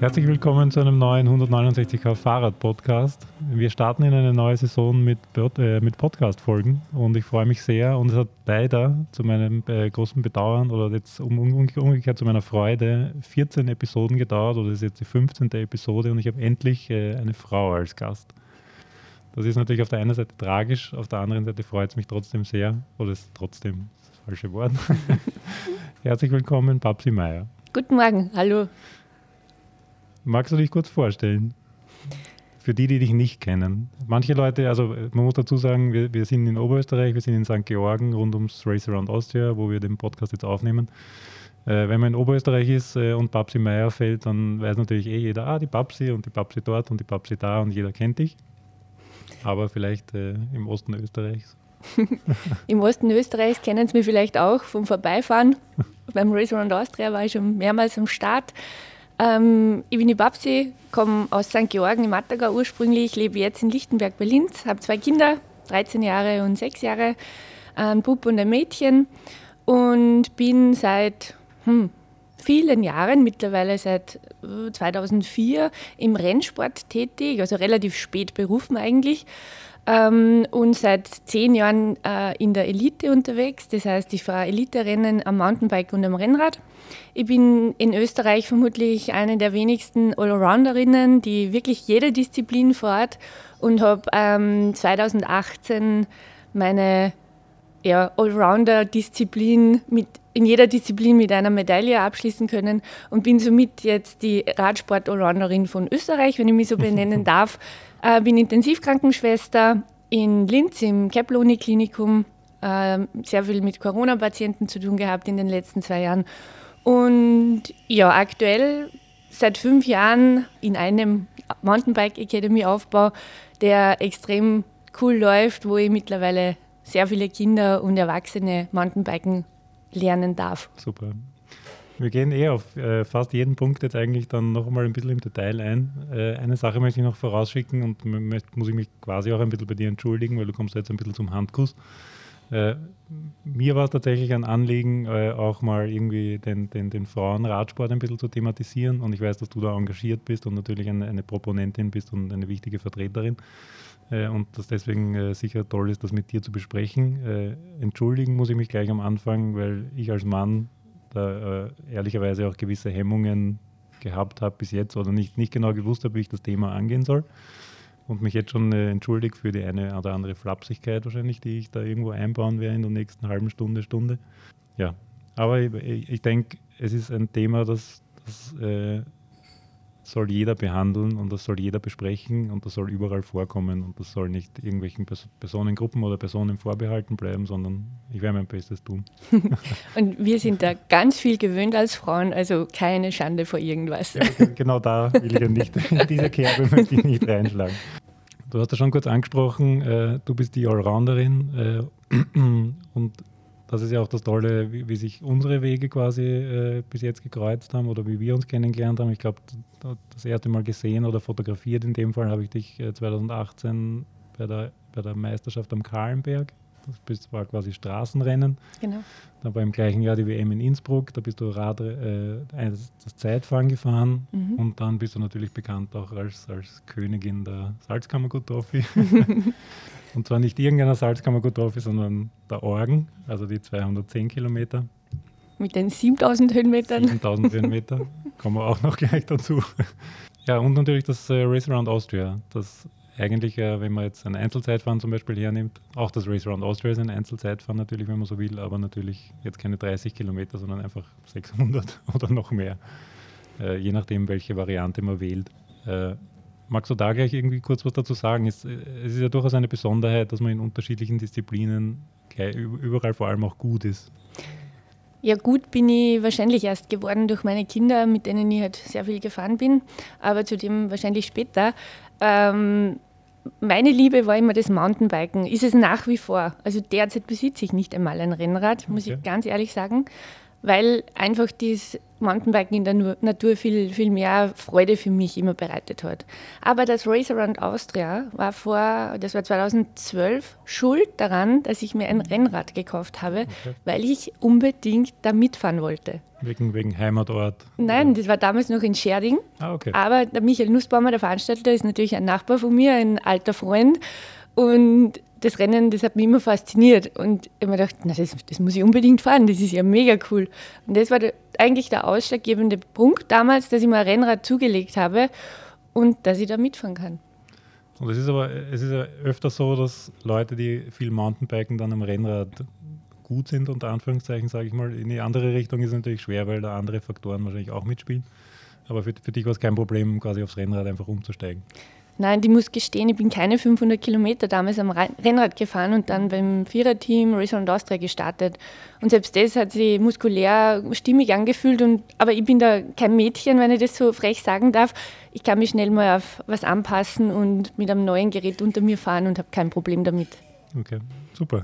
Herzlich willkommen zu einem neuen 169k Fahrrad-Podcast. Wir starten in eine neue Saison mit, äh, mit Podcast-Folgen und ich freue mich sehr. Und es hat leider zu meinem äh, großen Bedauern oder jetzt um, um, umgekehrt zu meiner Freude 14 Episoden gedauert oder ist jetzt die 15. Episode und ich habe endlich äh, eine Frau als Gast. Das ist natürlich auf der einen Seite tragisch, auf der anderen Seite freut es mich trotzdem sehr. Oder ist trotzdem das falsche Wort. Herzlich willkommen, Babsi Meier. Guten Morgen, hallo. Magst du dich kurz vorstellen? Für die, die dich nicht kennen. Manche Leute, also man muss dazu sagen, wir, wir sind in Oberösterreich, wir sind in St. Georgen rund ums Race Around Austria, wo wir den Podcast jetzt aufnehmen. Äh, wenn man in Oberösterreich ist äh, und Babsi Meier fällt, dann weiß natürlich eh jeder, ah, die Babsi und die Babsi dort und die Babsi da und jeder kennt dich. Aber vielleicht äh, im Osten Österreichs. Im Osten Österreichs kennen Sie mich vielleicht auch vom Vorbeifahren. Beim Race Around Austria war ich schon mehrmals am Start. Ähm, ich bin die Babsi, komme aus St. Georgen im Mattergau ursprünglich, lebe jetzt in Lichtenberg bei Linz, habe zwei Kinder, 13 Jahre und 6 Jahre, ein Bub und ein Mädchen und bin seit hm, vielen Jahren, mittlerweile seit 2004, äh, im Rennsport tätig, also relativ spät berufen eigentlich ähm, und seit zehn Jahren äh, in der Elite unterwegs. Das heißt, ich fahre Elite-Rennen am Mountainbike und am Rennrad. Ich bin in Österreich vermutlich eine der wenigsten Allrounderinnen, die wirklich jede Disziplin fährt und habe ähm, 2018 meine ja, Allrounder-Disziplin mit in jeder Disziplin mit einer Medaille abschließen können und bin somit jetzt die Radsport-Allrounderin von Österreich, wenn ich mich so benennen darf. Äh, bin Intensivkrankenschwester in Linz im Kepler-Uni-Klinikum. Äh, sehr viel mit Corona-Patienten zu tun gehabt in den letzten zwei Jahren. Und ja, aktuell seit fünf Jahren in einem Mountainbike Academy Aufbau, der extrem cool läuft, wo ich mittlerweile sehr viele Kinder und Erwachsene Mountainbiken lernen darf. Super. Wir gehen eh auf äh, fast jeden Punkt jetzt eigentlich dann noch einmal ein bisschen im Detail ein. Äh, eine Sache möchte ich noch vorausschicken und muss ich mich quasi auch ein bisschen bei dir entschuldigen, weil du kommst jetzt ein bisschen zum Handkuss. Äh, mir war es tatsächlich ein Anliegen, äh, auch mal irgendwie den, den, den Frauenradsport ein bisschen zu thematisieren und ich weiß, dass du da engagiert bist und natürlich eine, eine Proponentin bist und eine wichtige Vertreterin äh, und dass deswegen äh, sicher toll ist, das mit dir zu besprechen. entschuldigen muss ich mich gleich am Anfang, weil ich als Mann da äh, ehrlicherweise auch gewisse Hemmungen gehabt habe bis jetzt oder nicht, nicht genau gewusst habe, wie ich das Thema angehen soll. Und mich jetzt schon äh, entschuldigt für die eine oder andere Flapsigkeit wahrscheinlich, die ich da irgendwo einbauen werde in der nächsten halben Stunde, Stunde. Ja, aber ich, ich denke, es ist ein Thema, das, das äh, soll jeder behandeln und das soll jeder besprechen und das soll überall vorkommen und das soll nicht irgendwelchen Personengruppen oder Personen vorbehalten bleiben, sondern ich werde mein Bestes tun. und wir sind da ganz viel gewöhnt als Frauen, also keine Schande vor irgendwas. Ja, genau da will ich ja nicht, in diese Kerbe möchte ich nicht reinschlagen. Du hast ja schon kurz angesprochen, äh, du bist die Allrounderin äh, und das ist ja auch das Tolle, wie, wie sich unsere Wege quasi äh, bis jetzt gekreuzt haben oder wie wir uns kennengelernt haben. Ich glaube, das erste Mal gesehen oder fotografiert in dem Fall habe ich dich äh, 2018 bei der, bei der Meisterschaft am Kahlenberg. Das war quasi Straßenrennen. Genau. Dann war im gleichen Jahr die WM in Innsbruck. Da bist du Rad, äh, das Zeitfahren gefahren. Mhm. Und dann bist du natürlich bekannt auch als, als Königin der Salzkammergut-Trophy. Und zwar nicht irgendeiner Salzkammergut-Trophy, sondern der Orgen, also die 210 Kilometer. Mit den 7000 Höhenmetern. 7000 Höhenmeter, kommen wir auch noch gleich dazu. Ja, und natürlich das äh, Race Around Austria. Das eigentlich, äh, wenn man jetzt ein Einzelzeitfahren zum Beispiel hernimmt, auch das Race Around Austria ist ein Einzelzeitfahren natürlich, wenn man so will, aber natürlich jetzt keine 30 Kilometer, sondern einfach 600 oder noch mehr, äh, je nachdem, welche Variante man wählt. Magst du da gleich irgendwie kurz was dazu sagen? Es, es ist ja durchaus eine Besonderheit, dass man in unterschiedlichen Disziplinen überall vor allem auch gut ist. Ja, gut bin ich wahrscheinlich erst geworden durch meine Kinder, mit denen ich halt sehr viel gefahren bin, aber zu dem wahrscheinlich später. Ähm, meine Liebe war immer das Mountainbiken, ist es nach wie vor. Also derzeit besitze ich nicht einmal ein Rennrad, muss okay. ich ganz ehrlich sagen, weil einfach dies Mountainbiken in der Natur viel, viel mehr Freude für mich immer bereitet hat. Aber das Race Around Austria war vor, das war 2012, schuld daran, dass ich mir ein Rennrad gekauft habe, okay. weil ich unbedingt da mitfahren wollte. Wegen, wegen Heimatort? Nein, das war damals noch in Scherding. Ah, okay. Aber der Michael Nussbaumer, der Veranstalter, ist natürlich ein Nachbar von mir, ein alter Freund. Und das Rennen, das hat mich immer fasziniert. Und ich habe mir gedacht, na, das, das, muss ich unbedingt fahren, das ist ja mega cool. Und das war der, eigentlich der ausschlaggebende Punkt damals, dass ich mir ein Rennrad zugelegt habe und dass ich da mitfahren kann. Und es ist aber es ist ja öfter so, dass Leute, die viel Mountainbiken, dann am Rennrad gut sind, unter Anführungszeichen, sage ich mal. In die andere Richtung ist es natürlich schwer, weil da andere Faktoren wahrscheinlich auch mitspielen. Aber für, für dich war es kein Problem, quasi aufs Rennrad einfach umzusteigen. Nein, ich muss gestehen, ich bin keine 500 Kilometer damals am Rennrad gefahren und dann beim Viererteam Race und Austria gestartet. Und selbst das hat sich muskulär stimmig angefühlt. Und, aber ich bin da kein Mädchen, wenn ich das so frech sagen darf. Ich kann mich schnell mal auf was anpassen und mit einem neuen Gerät unter mir fahren und habe kein Problem damit. Okay, super.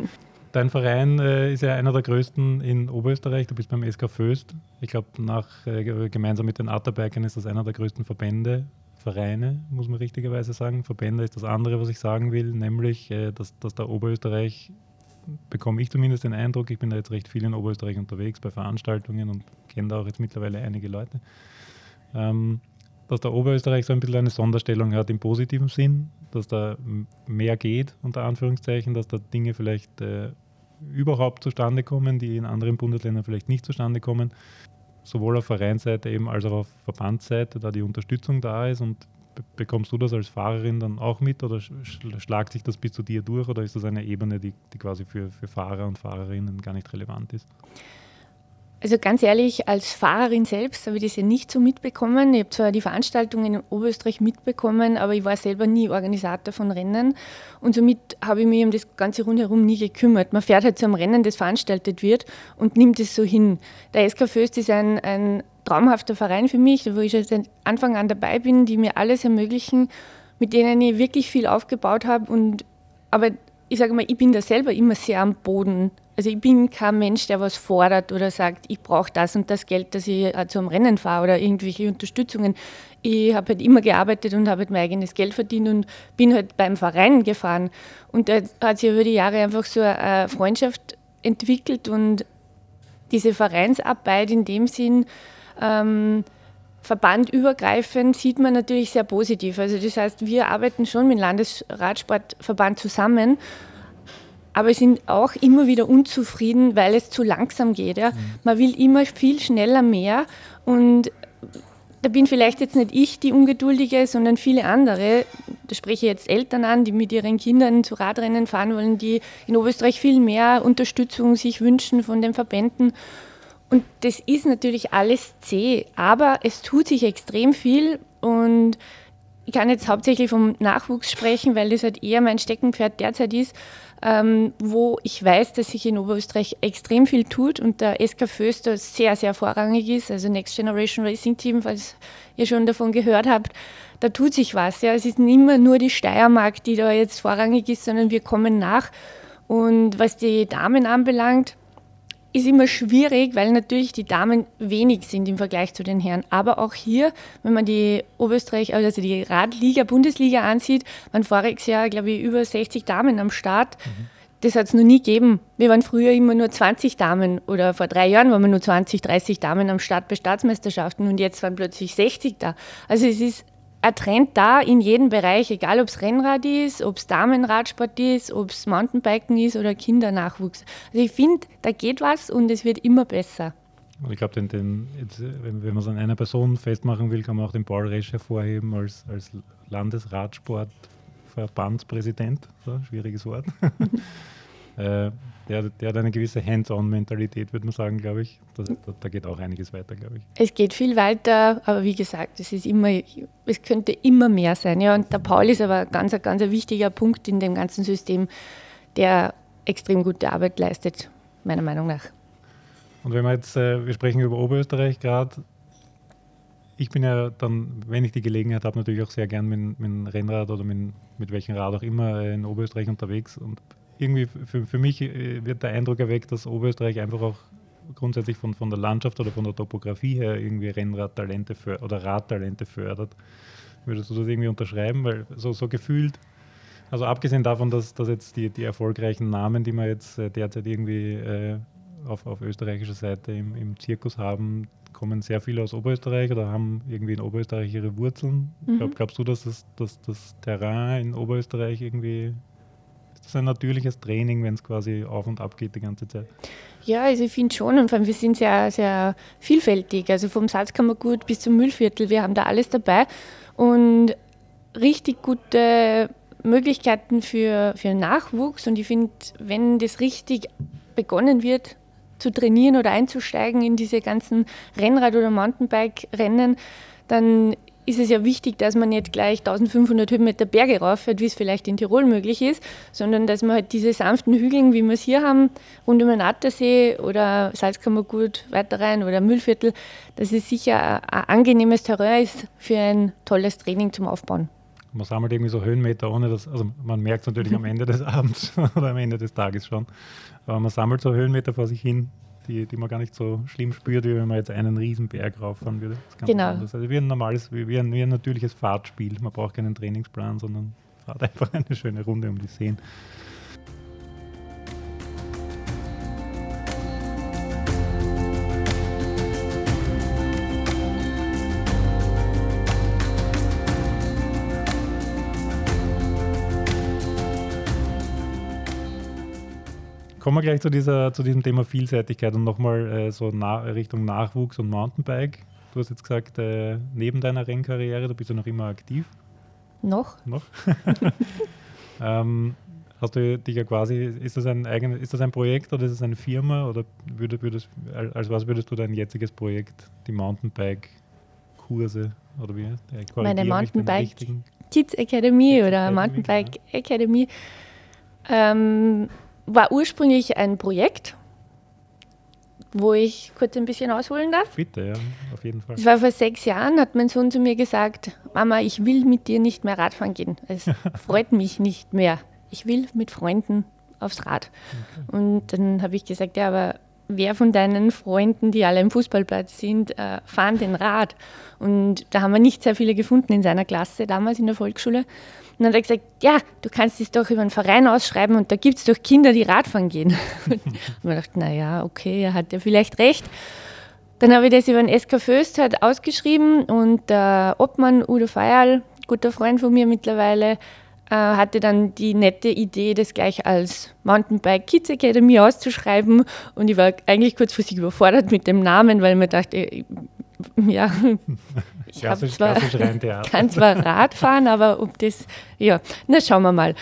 Dein Verein äh, ist ja einer der größten in Oberösterreich. Du bist beim SK Föst. Ich glaube, äh, gemeinsam mit den Atterbikern ist das einer der größten Verbände Vereine, muss man richtigerweise sagen. Verbände ist das andere, was ich sagen will, nämlich, äh, dass, dass der Oberösterreich, bekomme ich zumindest den Eindruck, ich bin da jetzt recht viel in Oberösterreich unterwegs bei Veranstaltungen und kenne da auch jetzt mittlerweile einige Leute, ähm, dass der Oberösterreich so ein bisschen eine Sonderstellung hat im positiven Sinn, dass da mehr geht, unter Anführungszeichen, dass da Dinge vielleicht äh, überhaupt zustande kommen, die in anderen Bundesländern vielleicht nicht zustande kommen sowohl auf Vereinsseite eben als auch auf Verbandsseite, da die Unterstützung da ist und bekommst du das als Fahrerin dann auch mit oder schlagt sich das bis zu dir durch oder ist das eine Ebene, die, die quasi für, für Fahrer und Fahrerinnen gar nicht relevant ist? Also ganz ehrlich, als Fahrerin selbst habe ich das ja nicht so mitbekommen. Ich habe zwar die Veranstaltungen in Oberösterreich mitbekommen, aber ich war selber nie Organisator von Rennen und somit habe ich mich um das Ganze rundherum nie gekümmert. Man fährt halt zu einem Rennen, das veranstaltet wird und nimmt es so hin. Der SK Föst ist ein, ein traumhafter Verein für mich, wo ich seit Anfang an dabei bin, die mir alles ermöglichen, mit denen ich wirklich viel aufgebaut habe und aber ich sage mal, ich bin da selber immer sehr am Boden also ich bin kein Mensch, der was fordert oder sagt, ich brauche das und das Geld, dass ich äh, zum Rennen fahre oder irgendwelche Unterstützungen. Ich habe halt immer gearbeitet und habe halt mein eigenes Geld verdient und bin halt beim Verein gefahren. Und da hat sich über die Jahre einfach so eine Freundschaft entwickelt und diese Vereinsarbeit in dem Sinn, ähm, verbandübergreifend sieht man natürlich sehr positiv. Also das heißt, wir arbeiten schon mit dem Landesradsportverband zusammen aber sind auch immer wieder unzufrieden, weil es zu langsam geht. Ja. Mhm. Man will immer viel schneller mehr und da bin vielleicht jetzt nicht ich die Ungeduldige, sondern viele andere. Da spreche ich jetzt Eltern an, die mit ihren Kindern zu Radrennen fahren wollen, die in Oberösterreich viel mehr Unterstützung sich wünschen von den Verbänden. Und das ist natürlich alles zäh, aber es tut sich extrem viel und ich kann jetzt hauptsächlich vom Nachwuchs sprechen, weil das halt eher mein Steckenpferd derzeit ist ähm, wo ich weiß, dass sich in Oberösterreich extrem viel tut und der SK Föster sehr, sehr vorrangig ist, also Next Generation Racing Team, falls ihr schon davon gehört habt, da tut sich was. Ja. Es ist nicht immer nur die Steiermark, die da jetzt vorrangig ist, sondern wir kommen nach. Und was die Damen anbelangt, ist immer schwierig, weil natürlich die Damen wenig sind im Vergleich zu den Herren. Aber auch hier, wenn man die Oberösterreich, also die Radliga, Bundesliga ansieht, waren voriges Jahr, glaube ich, über 60 Damen am Start. Mhm. Das hat es noch nie gegeben. Wir waren früher immer nur 20 Damen oder vor drei Jahren waren wir nur 20, 30 Damen am Start bei Staatsmeisterschaften und jetzt waren plötzlich 60 da. Also es ist ein Trend da in jedem Bereich, egal ob es Rennrad ist, ob es Damenradsport ist, ob es Mountainbiken ist oder Kindernachwuchs. Also ich finde, da geht was und es wird immer besser. Und ich glaube, den, den, wenn, wenn man es an einer Person festmachen will, kann man auch den Paul Resch hervorheben als, als Landesradsportverbandspräsident. So, schwieriges Wort. äh, der, der hat eine gewisse Hands-on-Mentalität, würde man sagen, glaube ich. Da, da, da, geht auch einiges weiter, glaube ich. Es geht viel weiter, aber wie gesagt, es ist immer, es könnte immer mehr sein. Ja, und der Paul ist aber ein ganz, ganz wichtiger Punkt in dem ganzen System, der extrem gute Arbeit leistet, meiner Meinung nach. Und wenn wir jetzt, äh, wir sprechen über Oberösterreich gerade, ich bin ja dann, wenn ich die Gelegenheit habe, natürlich auch sehr gern mit, mit dem Rennrad oder mit, mit welchem Rad auch immer in Oberösterreich unterwegs und irgendwie für, für mich äh, wird der Eindruck erweckt, dass Oberösterreich einfach auch grundsätzlich von, von der Landschaft oder von der Topografie her irgendwie Rennradtalente oder Radtalente fördert. Würdest du das irgendwie unterschreiben? Weil so, so gefühlt, also abgesehen davon, dass, dass jetzt die, die erfolgreichen Namen, die wir jetzt äh, derzeit irgendwie äh, auf, auf österreichischer Seite im, im Zirkus haben, kommen sehr viele aus Oberösterreich oder haben irgendwie in Oberösterreich ihre Wurzeln. Mhm. Glaub, glaubst du, dass das, dass das Terrain in Oberösterreich irgendwie ist das ein natürliches Training, wenn es quasi auf und ab geht die ganze Zeit? Ja, also ich finde schon und vor allem wir sind sehr, sehr vielfältig. Also vom Salzkammergut bis zum Müllviertel, wir haben da alles dabei und richtig gute Möglichkeiten für, für Nachwuchs und ich finde, wenn das richtig begonnen wird, zu trainieren oder einzusteigen in diese ganzen Rennrad- oder Mountainbike-Rennen, dann ist es ja wichtig, dass man nicht gleich 1500 Höhenmeter Berge rauffährt, wie es vielleicht in Tirol möglich ist, sondern dass man halt diese sanften Hügeln, wie wir es hier haben, rund um den Attersee oder Salzkammergut weiter rein oder Müllviertel, dass es sicher ein angenehmes Terrain ist für ein tolles Training zum Aufbauen. Man sammelt irgendwie so Höhenmeter, ohne dass, also man merkt es natürlich am Ende des Abends oder am Ende des Tages schon, aber man sammelt so Höhenmeter vor sich hin, die, die man gar nicht so schlimm spürt, wie wenn man jetzt einen riesen Berg rauffahren würde. genau. Anders. Also wie ein normales, wie ein, wie ein natürliches Fahrtspiel. Man braucht keinen Trainingsplan, sondern fahrt einfach eine schöne Runde um die Seen. Kommen wir gleich zu, dieser, zu diesem Thema Vielseitigkeit und nochmal äh, so na, Richtung Nachwuchs und Mountainbike. Du hast jetzt gesagt, äh, neben deiner Rennkarriere, du bist ja noch immer aktiv. Noch? Noch. ähm, hast du dich ja quasi, ist das ein eigenes, ist das ein Projekt oder ist es eine Firma oder würde, würdest, als was würdest du dein jetziges Projekt, die Mountainbike-Kurse oder wie? Meine Mountainbike Kids Academy oder Mountainbike Academy. Ähm, war ursprünglich ein Projekt, wo ich kurz ein bisschen ausholen darf. Bitte, ja, auf jeden Fall. Es war vor sechs Jahren, hat mein Sohn zu mir gesagt, Mama, ich will mit dir nicht mehr Radfahren gehen. Es freut mich nicht mehr. Ich will mit Freunden aufs Rad. Okay. Und dann habe ich gesagt, ja, aber wer von deinen Freunden, die alle im Fußballplatz sind, äh, fahren den Rad? Und da haben wir nicht sehr viele gefunden in seiner Klasse, damals in der Volksschule. Und dann hat er gesagt, ja, du kannst es doch über einen Verein ausschreiben und da gibt es doch Kinder, die Radfahren gehen. und man dachte, naja, okay, er hat ja vielleicht recht. Dann habe ich das über den SK Föst halt ausgeschrieben und der Obmann Udo Feierl, guter Freund von mir mittlerweile, hatte dann die nette Idee, das gleich als Mountainbike Kids Academy auszuschreiben. Und ich war eigentlich kurz vor sich überfordert mit dem Namen, weil ich mir dachte, ja, ich habe zwar, kann zwar Rad fahren, aber ob das, ja, na schauen wir mal.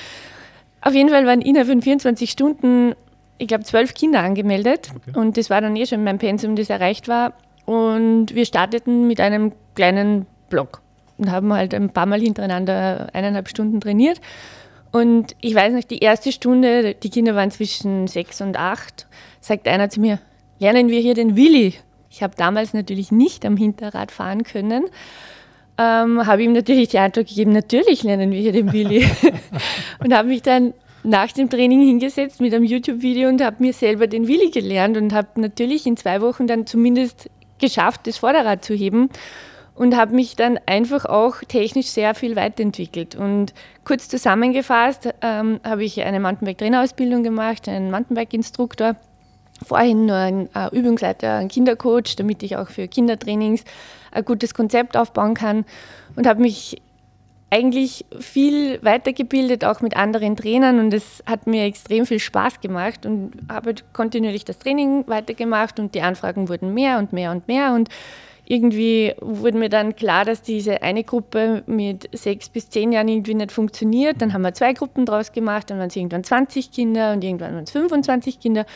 Auf jeden Fall waren innerhalb von 24 Stunden, ich glaube, zwölf Kinder angemeldet okay. und das war dann eh schon mein Pensum, das erreicht war. Und wir starteten mit einem kleinen Blog und haben halt ein paar Mal hintereinander eineinhalb Stunden trainiert. Und ich weiß noch, die erste Stunde, die Kinder waren zwischen sechs und acht, sagt einer zu mir, lernen wir hier den Willi. Ich habe damals natürlich nicht am Hinterrad fahren können. Ähm, habe ihm natürlich die Antwort gegeben, natürlich lernen wir hier den Willi. und habe mich dann nach dem Training hingesetzt mit einem YouTube-Video und habe mir selber den Willi gelernt und habe natürlich in zwei Wochen dann zumindest geschafft, das Vorderrad zu heben und habe mich dann einfach auch technisch sehr viel weiterentwickelt. Und kurz zusammengefasst ähm, habe ich eine Mountainbike-Trainerausbildung gemacht, einen Mountainbike-Instruktor. Vorhin nur ein äh, Übungsleiter, ein Kindercoach, damit ich auch für Kindertrainings ein gutes Konzept aufbauen kann. Und habe mich eigentlich viel weitergebildet, auch mit anderen Trainern. Und es hat mir extrem viel Spaß gemacht und habe kontinuierlich das Training weitergemacht und die Anfragen wurden mehr und mehr und mehr. Und irgendwie wurde mir dann klar, dass diese eine Gruppe mit sechs bis zehn Jahren irgendwie nicht funktioniert. Dann haben wir zwei Gruppen draus gemacht, dann waren es irgendwann 20 Kinder und irgendwann waren es 25 Kinder.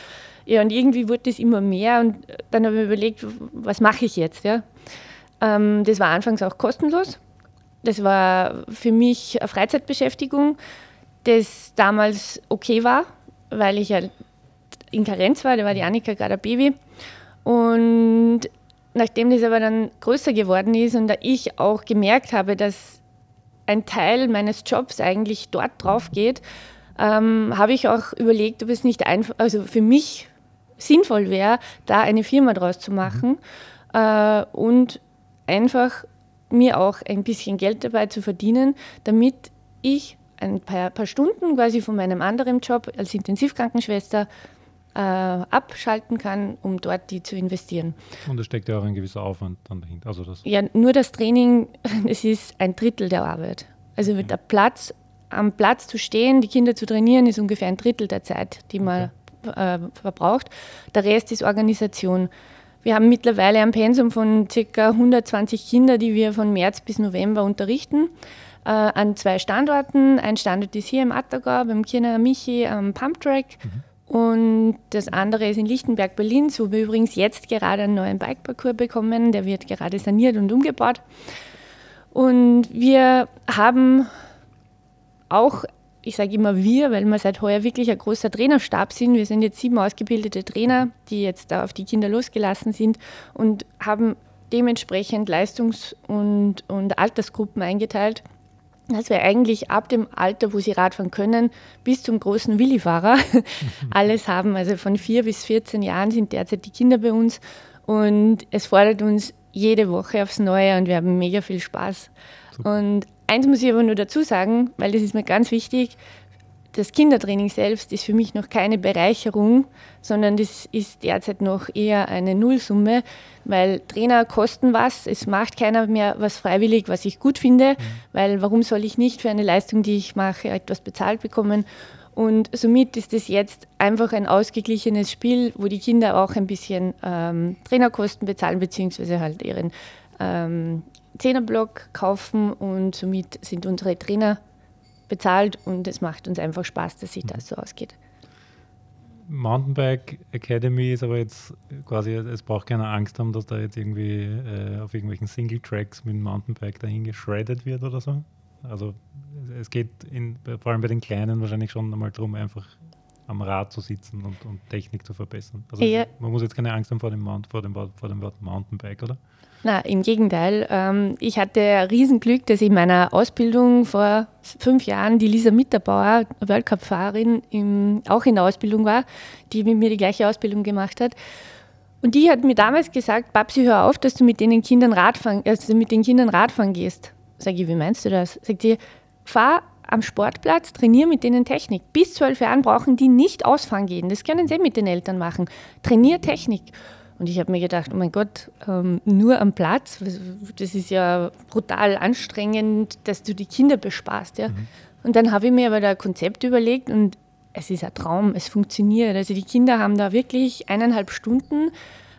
Ja, und irgendwie wurde es immer mehr und dann habe ich mir überlegt, was mache ich jetzt? Ja? Ähm, das war anfangs auch kostenlos. Das war für mich eine Freizeitbeschäftigung, das damals okay war, weil ich ja in Karenz war, da war die Annika gerade ein Baby. Und nachdem das aber dann größer geworden ist und da ich auch gemerkt habe, dass ein Teil meines Jobs eigentlich dort drauf geht, ähm, habe ich auch überlegt, ob es nicht einfach, also für mich sinnvoll wäre, da eine Firma draus zu machen mhm. äh, und einfach mir auch ein bisschen Geld dabei zu verdienen, damit ich ein paar, paar Stunden quasi von meinem anderen Job als Intensivkrankenschwester äh, abschalten kann, um dort die zu investieren. Und da steckt ja auch ein gewisser Aufwand dann dahinter. Also das ja, nur das Training, es ist ein Drittel der Arbeit. Also mhm. der Platz, am Platz zu stehen, die Kinder zu trainieren, ist ungefähr ein Drittel der Zeit, die man okay. äh, verbraucht. Der Rest ist Organisation. Wir haben mittlerweile ein Pensum von ca. 120 Kindern, die wir von März bis November unterrichten äh, an zwei Standorten. Ein Standort ist hier im Attagau beim Kirner Michi am Pumptrack mhm. Und das andere ist in Lichtenberg, Berlin, wo wir übrigens jetzt gerade einen neuen Bikeparcours bekommen. Der wird gerade saniert und umgebaut. Und wir haben auch, ich sage immer wir, weil wir seit heuer wirklich ein großer Trainerstab sind. Wir sind jetzt sieben ausgebildete Trainer, die jetzt da auf die Kinder losgelassen sind und haben dementsprechend Leistungs- und, und Altersgruppen eingeteilt dass wir eigentlich ab dem Alter, wo sie Radfahren können, bis zum großen Willifahrer alles haben. Also von vier bis 14 Jahren sind derzeit die Kinder bei uns und es fordert uns jede Woche aufs Neue und wir haben mega viel Spaß. Super. Und eins muss ich aber nur dazu sagen, weil das ist mir ganz wichtig, das Kindertraining selbst ist für mich noch keine Bereicherung, sondern das ist derzeit noch eher eine Nullsumme, weil Trainer kosten was, es macht keiner mehr was freiwillig, was ich gut finde, mhm. weil warum soll ich nicht für eine Leistung, die ich mache, etwas bezahlt bekommen? Und somit ist es jetzt einfach ein ausgeglichenes Spiel, wo die Kinder auch ein bisschen ähm, Trainerkosten bezahlen, beziehungsweise halt ihren ähm, Zehnerblock kaufen und somit sind unsere Trainer bezahlt und es macht uns einfach Spaß, dass sich das so ausgeht. Mountainbike Academy ist aber jetzt quasi, es braucht keine Angst haben, dass da jetzt irgendwie äh, auf irgendwelchen Single Tracks mit dem Mountainbike dahin geschreddet wird oder so. Also es geht in, vor allem bei den Kleinen wahrscheinlich schon einmal darum, einfach am Rad zu sitzen und, und Technik zu verbessern. Also ja. man muss jetzt keine Angst haben vor dem, Mount, vor dem, vor dem Wort Mountainbike, oder? Na, im Gegenteil. Ähm, ich hatte Riesenglück, dass in meiner Ausbildung vor fünf Jahren die Lisa Mitterbauer, World Cup-Fahrerin, auch in der Ausbildung war, die mit mir die gleiche Ausbildung gemacht hat. Und die hat mir damals gesagt, Babsi, hör auf, dass du mit den Kindern Radfahren, also mit den Kindern Radfahren gehst. Sag ich, wie meinst du das? Sagt sie, fahr am Sportplatz, trainier mit denen Technik. Bis zwölf Jahren brauchen die nicht ausfahren gehen. Das können sie mit den Eltern machen. Trainier Technik. Und ich habe mir gedacht, oh mein Gott, ähm, nur am Platz, das ist ja brutal anstrengend, dass du die Kinder bespaßt. Ja? Mhm. Und dann habe ich mir aber da ein Konzept überlegt und es ist ein Traum, es funktioniert. Also die Kinder haben da wirklich eineinhalb Stunden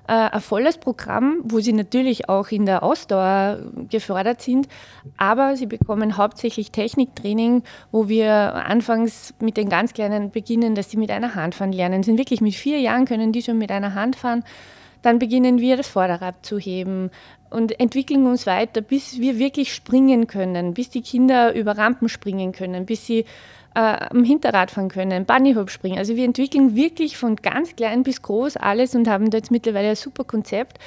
äh, ein volles Programm, wo sie natürlich auch in der Ausdauer gefördert sind, aber sie bekommen hauptsächlich Techniktraining, wo wir anfangs mit den ganz Kleinen beginnen, dass sie mit einer Hand fahren lernen. Sind wirklich mit vier Jahren können die schon mit einer Hand fahren. Dann beginnen wir das Vorderrad zu heben und entwickeln uns weiter, bis wir wirklich springen können, bis die Kinder über Rampen springen können, bis sie äh, am Hinterrad fahren können, Bunnyhop springen. Also wir entwickeln wirklich von ganz klein bis groß alles und haben da jetzt mittlerweile ein super Konzept.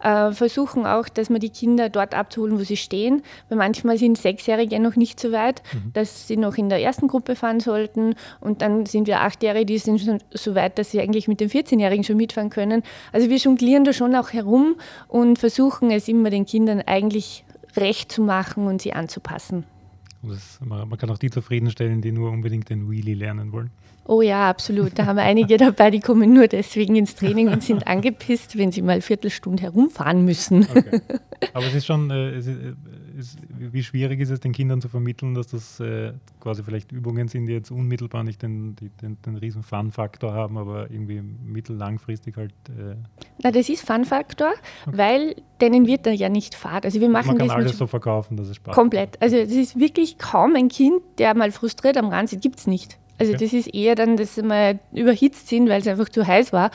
Äh, versuchen auch, dass wir die Kinder dort abzuholen, wo sie stehen, weil manchmal sind Sechsjährige noch nicht so weit, mhm. dass sie noch in der ersten Gruppe fahren sollten und dann sind wir Achtjährige, die sind schon so weit, dass sie eigentlich mit den 14-Jährigen schon mitfahren können. Also wir jonglieren da schon auch herum und versuchen es immer den Kindern eigentlich recht zu machen und sie anzupassen. Das, man, man, kann auch die zufriedenstellen, die nur unbedingt den Wheelie lernen wollen. Oh ja, absolut. Da haben wir einige dabei, die kommen nur deswegen ins Training und sind angepisst, wenn sie mal eine Viertelstunde herumfahren müssen. Okay. Aber es ist schon, äh, es ist, ist, wie schwierig ist es den Kindern zu vermitteln, dass das äh, quasi vielleicht Übungen sind, die jetzt unmittelbar nicht den, die, den, den riesen Fun-Faktor haben, aber irgendwie mittel-langfristig halt. Äh Na, das ist Fun-Faktor, okay. weil denen wird da ja nicht Fahrt. Also wir machen Man kann das alles so verkaufen, dass es Spaß Komplett. Also es ist wirklich kaum ein Kind, der mal frustriert am Rand sitzt, gibt es nicht. Also okay. das ist eher dann, dass sie mal überhitzt sind, weil es einfach zu heiß war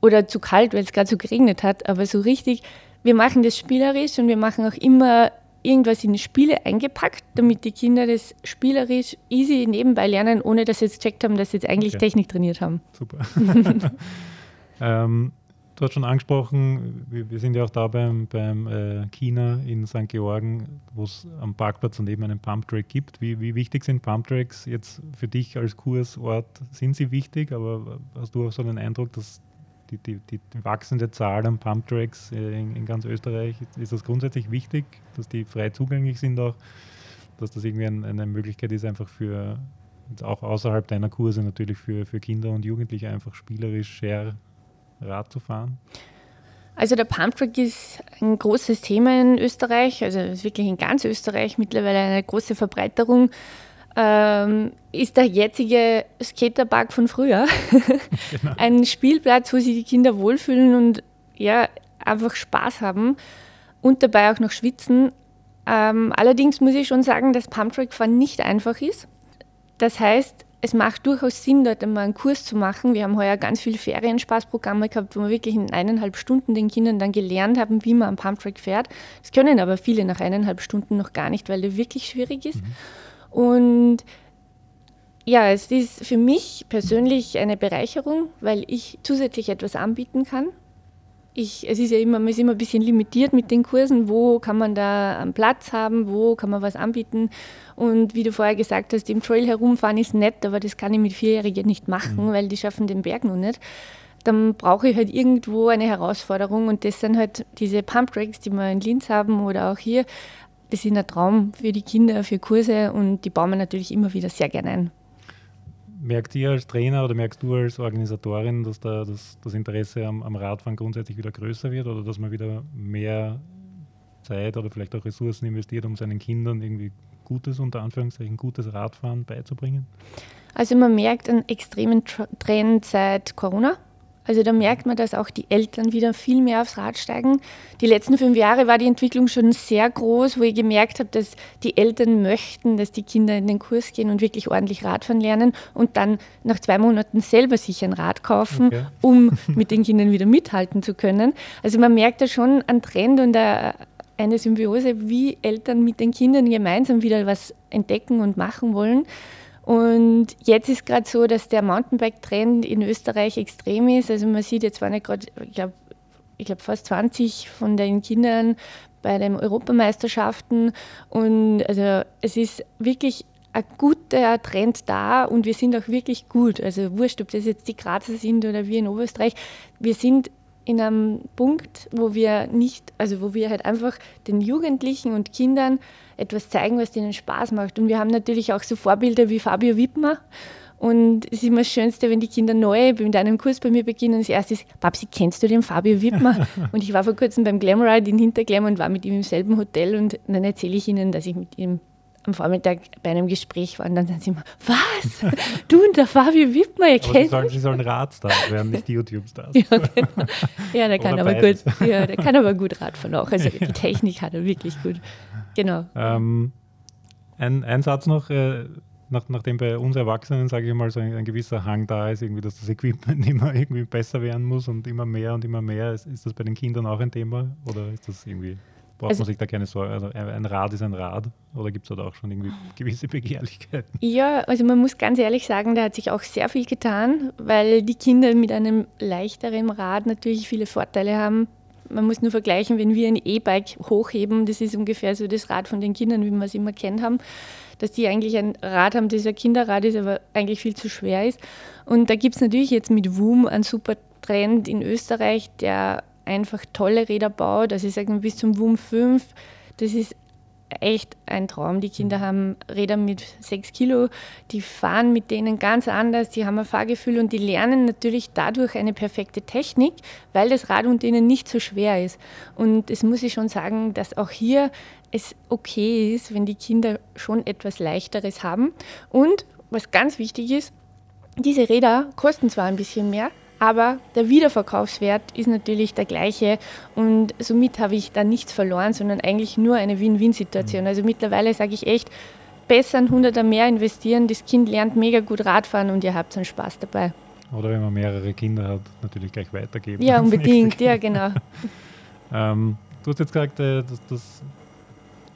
oder zu kalt, weil es gerade so geregnet hat. Aber so richtig, wir machen das spielerisch und wir machen auch immer irgendwas in die Spiele eingepackt, damit die Kinder das spielerisch easy nebenbei lernen, ohne dass sie jetzt gecheckt haben, dass sie jetzt eigentlich okay. Technik trainiert haben. Super. ähm, du hast schon angesprochen, wir, wir, sind ja auch da beim, beim äh, China in St. Georgen, wo es am Parkplatz daneben einen Pumptrack gibt. Wie, wie wichtig sind Pumptracks jetzt für dich als Kursort? Sind sie wichtig, aber hast du auch so den Eindruck, dass die, die, die, wachsende Zahl an Pumptracks äh, in, in, ganz Österreich, ist das grundsätzlich wichtig, dass die frei zugänglich sind auch, dass das irgendwie ein, eine Möglichkeit ist, einfach für, auch außerhalb deiner Kurse natürlich für, für Kinder und Jugendliche einfach spielerisch Share Rad zu fahren? Also der Pumptrack ist ein großes Thema in Österreich, also ist wirklich in ganz Österreich mittlerweile eine große Verbreiterung. Ähm, ist der jetzige Skaterpark von früher. genau. Ein Spielplatz, wo sich die Kinder wohlfühlen und ja, einfach Spaß haben und dabei auch noch schwitzen. Ähm, allerdings muss ich schon sagen, dass Pumptrack-Fahren nicht einfach ist. Das heißt, es macht durchaus Sinn, dort einmal einen Kurs zu machen. Wir haben heuer ganz viele Ferienspaßprogramme gehabt, wo wir wirklich in eineinhalb Stunden den Kindern dann gelernt haben, wie man am Pumptrack fährt. Das können aber viele nach eineinhalb Stunden noch gar nicht, weil der wirklich schwierig ist. Mhm. Und ja, es ist für mich persönlich eine Bereicherung, weil ich zusätzlich etwas anbieten kann ich, es ist ja immer, man ist immer ein bisschen limitiert mit den Kursen, wo kann man da einen Platz haben, wo kann man was anbieten. Und wie du vorher gesagt hast, im Trail herumfahren ist nett, aber das kann ich mit Vierjährigen nicht machen, mhm. weil die schaffen den Berg noch nicht. Dann brauche ich halt irgendwo eine Herausforderung und das sind halt diese Pump Tracks, die wir in Linz haben oder auch hier. Das ist ein Traum für die Kinder, für Kurse und die bauen wir natürlich immer wieder sehr gerne ein merkt ihr als Trainer oder merkst du als Organisatorin, dass da das, das Interesse am, am, Radfahren grundsätzlich wieder größer wird oder dass man wieder mehr Zeit oder vielleicht auch Ressourcen investiert, um seinen Kindern irgendwie gutes, unter Anführungszeichen, gutes Radfahren beizubringen? Also man merkt einen extremen Trend seit Corona. Also da merkt man, dass auch die Eltern wieder viel mehr aufs Rad steigen. Die letzten fünf Jahre war die Entwicklung schon sehr groß, wo ich gemerkt habe, dass die Eltern möchten, dass die Kinder in den Kurs gehen und wirklich ordentlich Radfahren lernen und dann nach zwei Monaten selber sich ein Rad kaufen, okay. um mit den Kindern wieder mithalten zu können. Also man merkt da schon einen Trend und eine Symbiose, wie Eltern mit den Kindern gemeinsam wieder was entdecken und machen wollen. Und jetzt ist gerade so, dass der Mountainbike-Trend in Österreich extrem ist. Also man sieht jetzt, waren ja gerade, ich glaube, ich glaube fast 20 von den Kindern bei den Europameisterschaften. Und also es ist wirklich ein guter Trend da und wir sind auch wirklich gut. Also wurscht, ob das jetzt die Grazer sind oder wir in Oberösterreich. Wir sind in einem Punkt, wo wir nicht, also wo wir halt einfach den Jugendlichen und Kindern etwas zeigen, was denen Spaß macht. Und wir haben natürlich auch so Vorbilder wie Fabio Wittmer. Und es ist immer das Schönste, wenn die Kinder neu mit einem Kurs bei mir beginnen. Das erste ist, Babsi, kennst du den Fabio Wittmer? und ich war vor kurzem beim Glamride in Hinterglam und war mit ihm im selben Hotel und dann erzähle ich ihnen, dass ich mit ihm am Vormittag bei einem Gespräch war und dann sagen sie immer, was? Du und der Fabio Wittmer, ihr kennt sie sollen, sie sollen Radstars werden, nicht YouTube-Stars. ja, genau. ja, der kann aber gut, ja, der kann aber gut Radfahren auch. Also die Technik hat er wirklich gut. Genau. Ähm, ein, ein Satz noch, äh, nach, nachdem bei uns Erwachsenen, sage ich mal, so ein, ein, gewisser Hang da ist, irgendwie, dass das Equipment immer irgendwie besser werden muss und immer mehr und immer mehr. Ist, ist das bei den Kindern auch ein Thema oder ist das irgendwie Braucht also, man sich da keine Sorge? Also ein Rad ist ein Rad oder gibt es da auch schon irgendwie gewisse Begehrlichkeiten? Ja, also man muss ganz ehrlich sagen, da hat sich auch sehr viel getan, weil die Kinder mit einem leichteren Rad natürlich viele Vorteile haben. Man muss nur vergleichen, wenn wir ein E-Bike hochheben, das ist ungefähr so das Rad von den Kindern, wie wir es immer kennt haben, dass die eigentlich ein Rad haben, das ein Kinderrad ist, aber eigentlich viel zu schwer ist. Und da gibt es natürlich jetzt mit WUM einen super Trend in Österreich, der einfach tolle Räder baut. Also ich sage mal bis zum WUM 5, das ist echt ein Traum. Die Kinder haben Räder mit 6 Kilo, die fahren mit denen ganz anders, die haben ein Fahrgefühl und die lernen natürlich dadurch eine perfekte Technik, weil das Rad unter ihnen nicht so schwer ist. Und es muss ich schon sagen, dass auch hier es okay ist, wenn die Kinder schon etwas Leichteres haben. Und was ganz wichtig ist, diese Räder kosten zwar ein bisschen mehr, aber der Wiederverkaufswert ist natürlich der gleiche und somit habe ich da nichts verloren, sondern eigentlich nur eine Win-Win-Situation. Mhm. Also mittlerweile sage ich echt, besser ein Hunderter mehr investieren, das Kind lernt mega gut Radfahren und ihr habt einen Spaß dabei. Oder wenn man mehrere Kinder hat, natürlich gleich weitergeben. Ja, unbedingt, ja genau. ähm, du hast jetzt gesagt, äh, dass das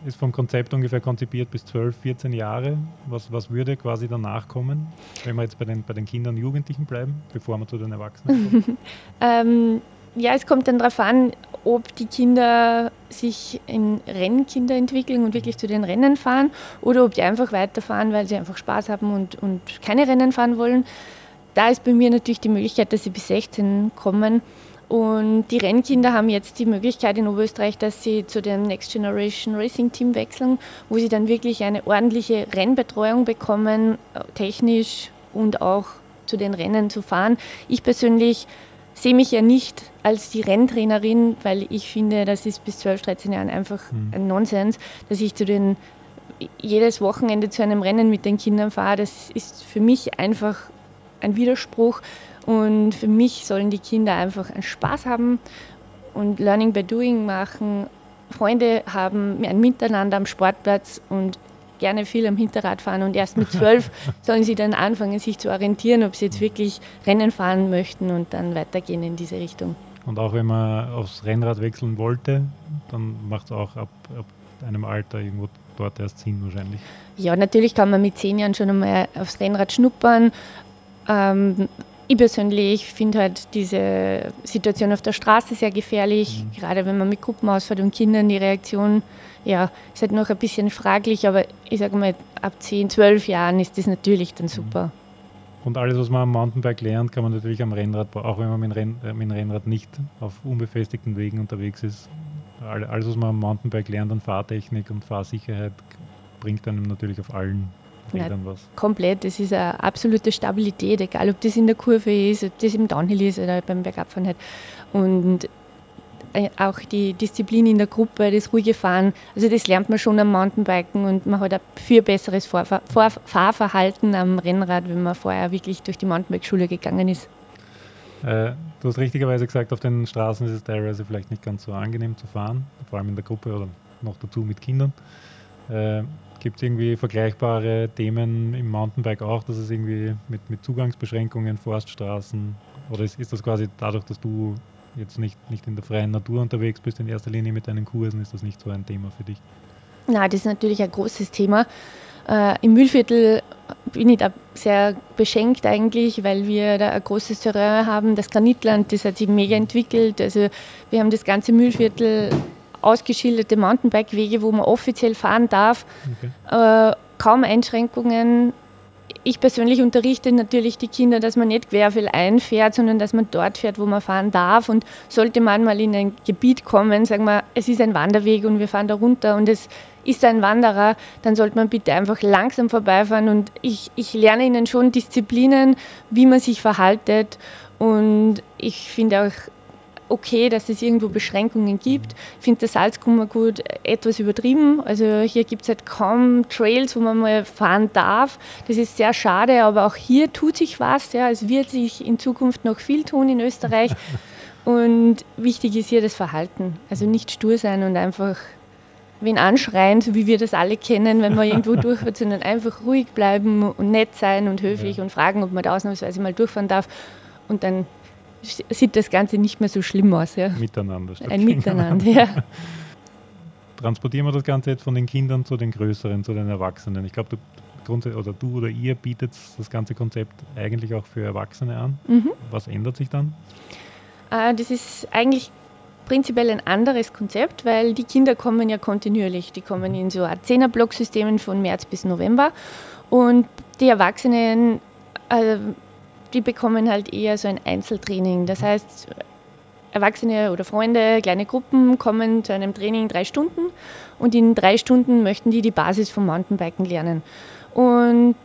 ist vom Konzept ungefähr konzipiert bis 12, 14 Jahre. Was, was würde quasi danach kommen, wenn wir jetzt bei den, bei den Kindern und Jugendlichen bleiben, bevor wir zu den Erwachsenen kommen? ähm, ja, es kommt dann darauf an, ob die Kinder sich in Rennkinder entwickeln und wirklich zu den Rennen fahren oder ob die einfach weiterfahren, weil sie einfach Spaß haben und, und keine Rennen fahren wollen. da ist bei mir natürlich die Möglichkeit, dass sie bis 16 kommen. Und die Rennkinder haben jetzt die Möglichkeit in Oberösterreich, dass sie zu dem Next Generation Racing Team wechseln, wo sie dann wirklich eine ordentliche Rennbetreuung bekommen, technisch und auch zu den Rennen zu fahren. Ich persönlich sehe mich ja nicht als die Renntrainerin, weil ich finde, das ist bis 12, 13 Jahren einfach mhm. ein Nonsens, dass ich zu den jedes Wochenende zu einem Rennen mit den Kindern fahre. Das ist für mich einfach ein Widerspruch. Und für mich sollen die Kinder einfach einen Spaß haben und Learning by Doing machen, Freunde haben, ein Miteinander am Sportplatz und gerne viel am Hinterrad fahren. Und erst mit zwölf sollen sie dann anfangen, sich zu orientieren, ob sie jetzt wirklich Rennen fahren möchten und dann weitergehen in diese Richtung. Und auch wenn man aufs Rennrad wechseln wollte, dann macht es auch ab, ab einem Alter irgendwo dort erst Sinn wahrscheinlich. Ja, natürlich kann man mit zehn Jahren schon einmal aufs Rennrad schnuppern. Ähm, ich persönlich finde halt diese Situation auf der Straße sehr gefährlich, mhm. gerade wenn man mit Gruppen ausfährt und Kindern die Reaktion ja, ist halt noch ein bisschen fraglich, aber ich sage mal, ab 10, 12 Jahren ist das natürlich dann mhm. super. Und alles, was man am Mountainbike lernt, kann man natürlich am Rennrad, auch wenn man mit dem, äh, Rennrad nicht auf unbefestigten Wegen unterwegs ist. Alles, was man am Mountainbike lernt an Fahrtechnik und Fahrsicherheit, bringt einem natürlich auf allen Rädern was. Komplett, das ist eine absolute Stabilität, egal ob das in der Kurve ist, ob das im Downhill ist oder beim Bergabfahren halt. Und äh, auch die Disziplin in der Gruppe, das ruhige Fahren, also das lernt man schon am Mountainbiken und man hat ein viel besseres Fahrverhalten am Rennrad, wenn man vorher wirklich durch die Mountainbike-Schule gegangen ist. Äh, du hast richtigerweise gesagt, auf den Straßen ist es teilweise vielleicht nicht ganz so angenehm zu fahren, vor allem in der Gruppe oder noch dazu mit Kindern. Äh, Gibt es irgendwie vergleichbare Themen im Mountainbike auch, dass es irgendwie mit, mit Zugangsbeschränkungen, Forststraßen oder ist, ist das quasi dadurch, dass du jetzt nicht, nicht in der freien Natur unterwegs bist, in erster Linie mit deinen Kursen, ist das nicht so ein Thema für dich? Na, das ist natürlich ein großes Thema. Äh, Im Mühlviertel bin ich da sehr beschenkt eigentlich, weil wir da ein großes Terrain haben. Das Granitland, das hat sich mega entwickelt. Also wir haben das ganze Mühlviertel ausgeschilderte Mountainbike-Wege, wo man offiziell fahren darf. Okay. Äh, kaum Einschränkungen ich persönlich unterrichte natürlich die Kinder, dass man nicht querfeld einfährt, sondern dass man dort fährt, wo man fahren darf. Und sollte man mal in ein Gebiet kommen, sagen wir, es ist ein Wanderweg und wir fahren da runter und es ist ein Wanderer, dann sollte man bitte einfach langsam vorbeifahren. Und ich, ich lerne ihnen schon Disziplinen, wie man sich verhaltet. Und ich finde auch okay, dass es irgendwo Beschränkungen gibt. Ich finde das Salzkummergut etwas übertrieben. Also hier gibt es halt kaum Trails, wo man mal fahren darf. Das ist sehr schade, aber auch hier tut sich was. Ja. Es wird sich in Zukunft noch viel tun in Österreich. Und wichtig ist hier das Verhalten. Also nicht stur sein und einfach wen anschreien, so wie wir das alle kennen, wenn man irgendwo durchfährt, sondern einfach ruhig bleiben und nett sein und höflich ja. und fragen, ob man da ausnahmsweise mal durchfahren darf. Und dann sieht das Ganze nicht mehr so schlimm aus. Ja. Miteinander. Ein Miteinander, ja. Transportieren wir das Ganze jetzt von den Kindern zu den Größeren, zu den Erwachsenen. Ich glaube, du, oder du oder ihr bietet das ganze Konzept eigentlich auch für Erwachsene an. Mhm. Was ändert sich dann? Äh, das ist eigentlich prinzipiell ein anderes Konzept, weil die Kinder kommen ja kontinuierlich. Die kommen in so Zehnerblocksystemen von März bis November und die Erwachsenen äh, die bekommen halt eher so ein Einzeltraining. Das heißt, Erwachsene oder Freunde, kleine Gruppen kommen zu einem Training drei Stunden und in drei Stunden möchten die die Basis vom Mountainbiken lernen. Und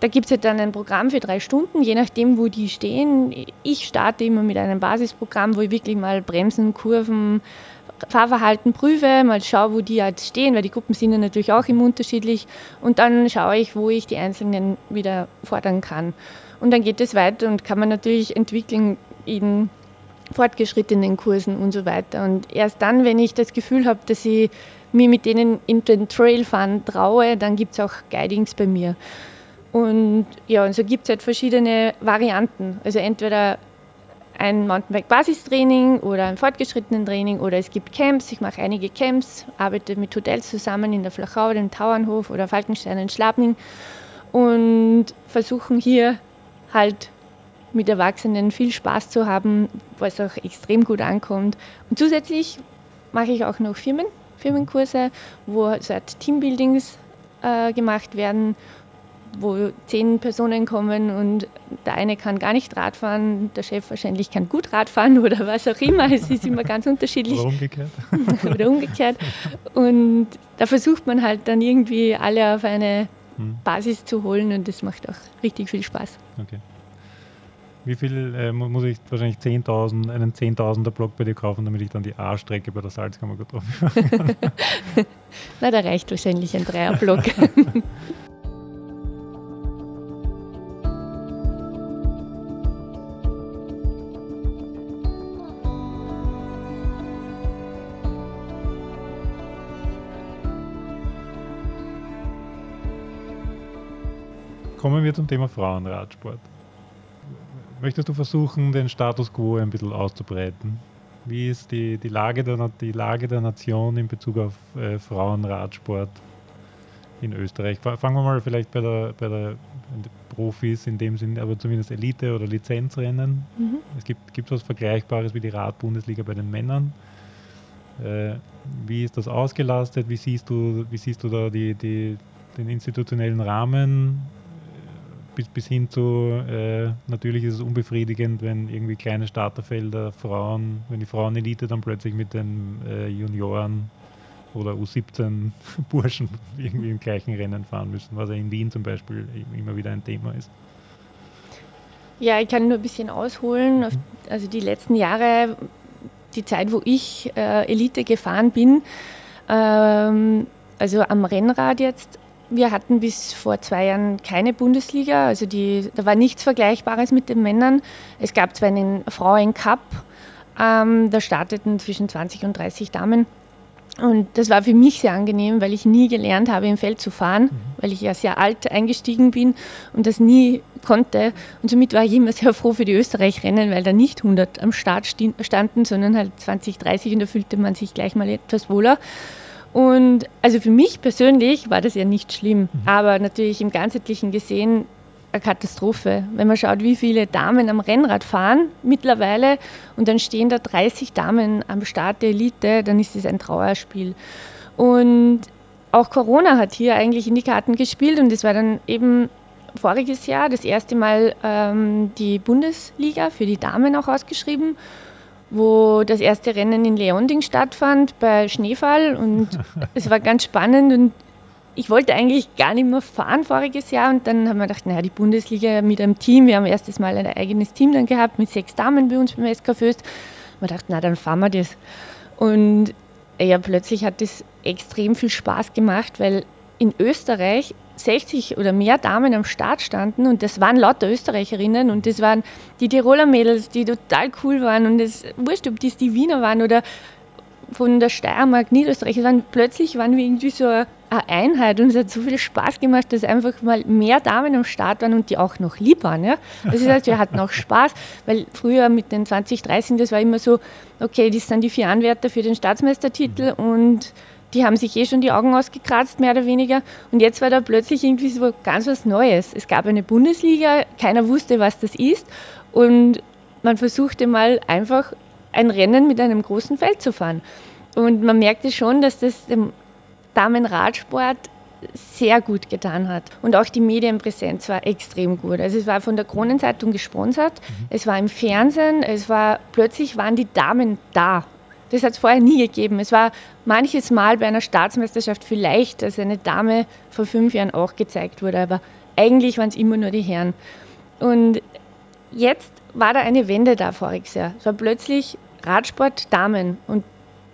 da gibt es halt dann ein Programm für drei Stunden, je nachdem, wo die stehen. Ich starte immer mit einem Basisprogramm, wo ich wirklich mal Bremsen, Kurven, Fahrverhalten prüfe, mal schaue, wo die jetzt stehen, weil die Gruppen sind ja natürlich auch immer unterschiedlich. Und dann schaue ich, wo ich die Einzelnen wieder fordern kann. Und dann geht es weiter und kann man natürlich entwickeln in fortgeschrittenen Kursen und so weiter. Und erst dann, wenn ich das Gefühl habe, dass ich mir mit denen in den Trail fahren traue, dann gibt es auch Guidings bei mir. Und ja, und so gibt es halt verschiedene Varianten. Also entweder ein Mountainbike-Basistraining oder ein fortgeschrittenen Training oder es gibt Camps. Ich mache einige Camps, arbeite mit Hotels zusammen in der Flachau, dem Tauernhof oder Falkenstein in Schlabning und versuchen hier halt mit Erwachsenen viel Spaß zu haben, was auch extrem gut ankommt. Und zusätzlich mache ich auch noch Firmen, Firmenkurse, wo seit Teambuildings äh, gemacht werden, wo zehn Personen kommen und der eine kann gar nicht Radfahren, der Chef wahrscheinlich kann gut Radfahren oder was auch immer. Es ist immer ganz unterschiedlich. Oder umgekehrt. oder umgekehrt. Und da versucht man halt dann irgendwie alle auf eine hm. Basis zu holen und das macht auch richtig viel Spaß. Okay. Wie viel äh, muss ich wahrscheinlich 10.000, einen 10.000er Block bei dir kaufen, damit ich dann die A-Strecke bei der Salzkammer gut drauf kann? Na, da reicht wahrscheinlich ein Dreierblock. Kommen wir zum Thema Frauenradsport. Möchtest du versuchen, den Status quo ein bisschen auszubreiten? Wie ist die, die, Lage, der, die Lage der Nation in Bezug auf äh, Frauenradsport in Österreich? Fangen wir mal vielleicht bei der, bei der Profis in dem Sinn, aber zumindest Elite- oder Lizenzrennen. Mhm. Es gibt, gibt was Vergleichbares wie die Radbundesliga bei den Männern. Äh, wie ist das ausgelastet? Wie siehst du, wie siehst du da die, die, den institutionellen Rahmen? Bis, bis hin zu, äh, natürlich ist es unbefriedigend, wenn irgendwie kleine Starterfelder, Frauen, wenn die Frauenelite dann plötzlich mit den äh, Junioren oder U17 Burschen irgendwie im gleichen Rennen fahren müssen, was ja in Wien zum Beispiel immer wieder ein Thema ist. Ja, ich kann nur ein bisschen ausholen. Also die letzten Jahre, die Zeit, wo ich äh, Elite gefahren bin, ähm, also am Rennrad jetzt, wir hatten bis vor zwei Jahren keine Bundesliga, also die, da war nichts Vergleichbares mit den Männern. Es gab zwar einen Frauen-Cup, ähm, da starteten zwischen 20 und 30 Damen. Und das war für mich sehr angenehm, weil ich nie gelernt habe, im Feld zu fahren, mhm. weil ich ja sehr alt eingestiegen bin und das nie konnte. Und somit war ich immer sehr froh für die Österreich-Rennen, weil da nicht 100 am Start standen, sondern halt 20, 30 und da fühlte man sich gleich mal etwas wohler. Und also für mich persönlich war das ja nicht schlimm, mhm. aber natürlich im ganzheitlichen gesehen eine Katastrophe. Wenn man schaut, wie viele Damen am Rennrad fahren mittlerweile und dann stehen da 30 Damen am Start der Elite, dann ist es ein Trauerspiel. Und auch Corona hat hier eigentlich in die Karten gespielt und es war dann eben voriges Jahr das erste Mal ähm, die Bundesliga für die Damen auch ausgeschrieben wo das erste Rennen in Leonding stattfand bei Schneefall und es war ganz spannend und ich wollte eigentlich gar nicht mehr fahren voriges Jahr und dann haben wir gedacht, naja, die Bundesliga mit einem Team, wir haben erstes Mal ein eigenes Team dann gehabt mit sechs Damen bei uns beim SK Föst. Wir dachten, na dann fahren wir das. Und ja, plötzlich hat das extrem viel Spaß gemacht, weil in Österreich 60 oder mehr Damen am Start standen und das waren lauter Österreicherinnen und das waren die Tiroler Mädels, die total cool waren und es wurscht, ob das die Wiener waren oder von der Steiermark, Niederösterreich, waren, plötzlich waren wir irgendwie so eine Einheit und es hat so viel Spaß gemacht, dass einfach mal mehr Damen am Start waren und die auch noch lieb waren. Ja? Das heißt, wir hatten auch Spaß, weil früher mit den 20, 30, das war immer so, okay, das sind die vier Anwärter für den Staatsmeistertitel und die haben sich eh schon die Augen ausgekratzt, mehr oder weniger. Und jetzt war da plötzlich irgendwie so ganz was Neues. Es gab eine Bundesliga, keiner wusste, was das ist. Und man versuchte mal einfach ein Rennen mit einem großen Feld zu fahren. Und man merkte schon, dass das dem Damenradsport sehr gut getan hat. Und auch die Medienpräsenz war extrem gut. Also es war von der Kronenzeitung gesponsert, mhm. es war im Fernsehen, es war plötzlich waren die Damen da. Das hat es vorher nie gegeben. Es war manches Mal bei einer Staatsmeisterschaft vielleicht, als eine Dame vor fünf Jahren auch gezeigt wurde, aber eigentlich waren es immer nur die Herren. Und jetzt war da eine Wende da voriges Jahr. Es war plötzlich Radsport Damen und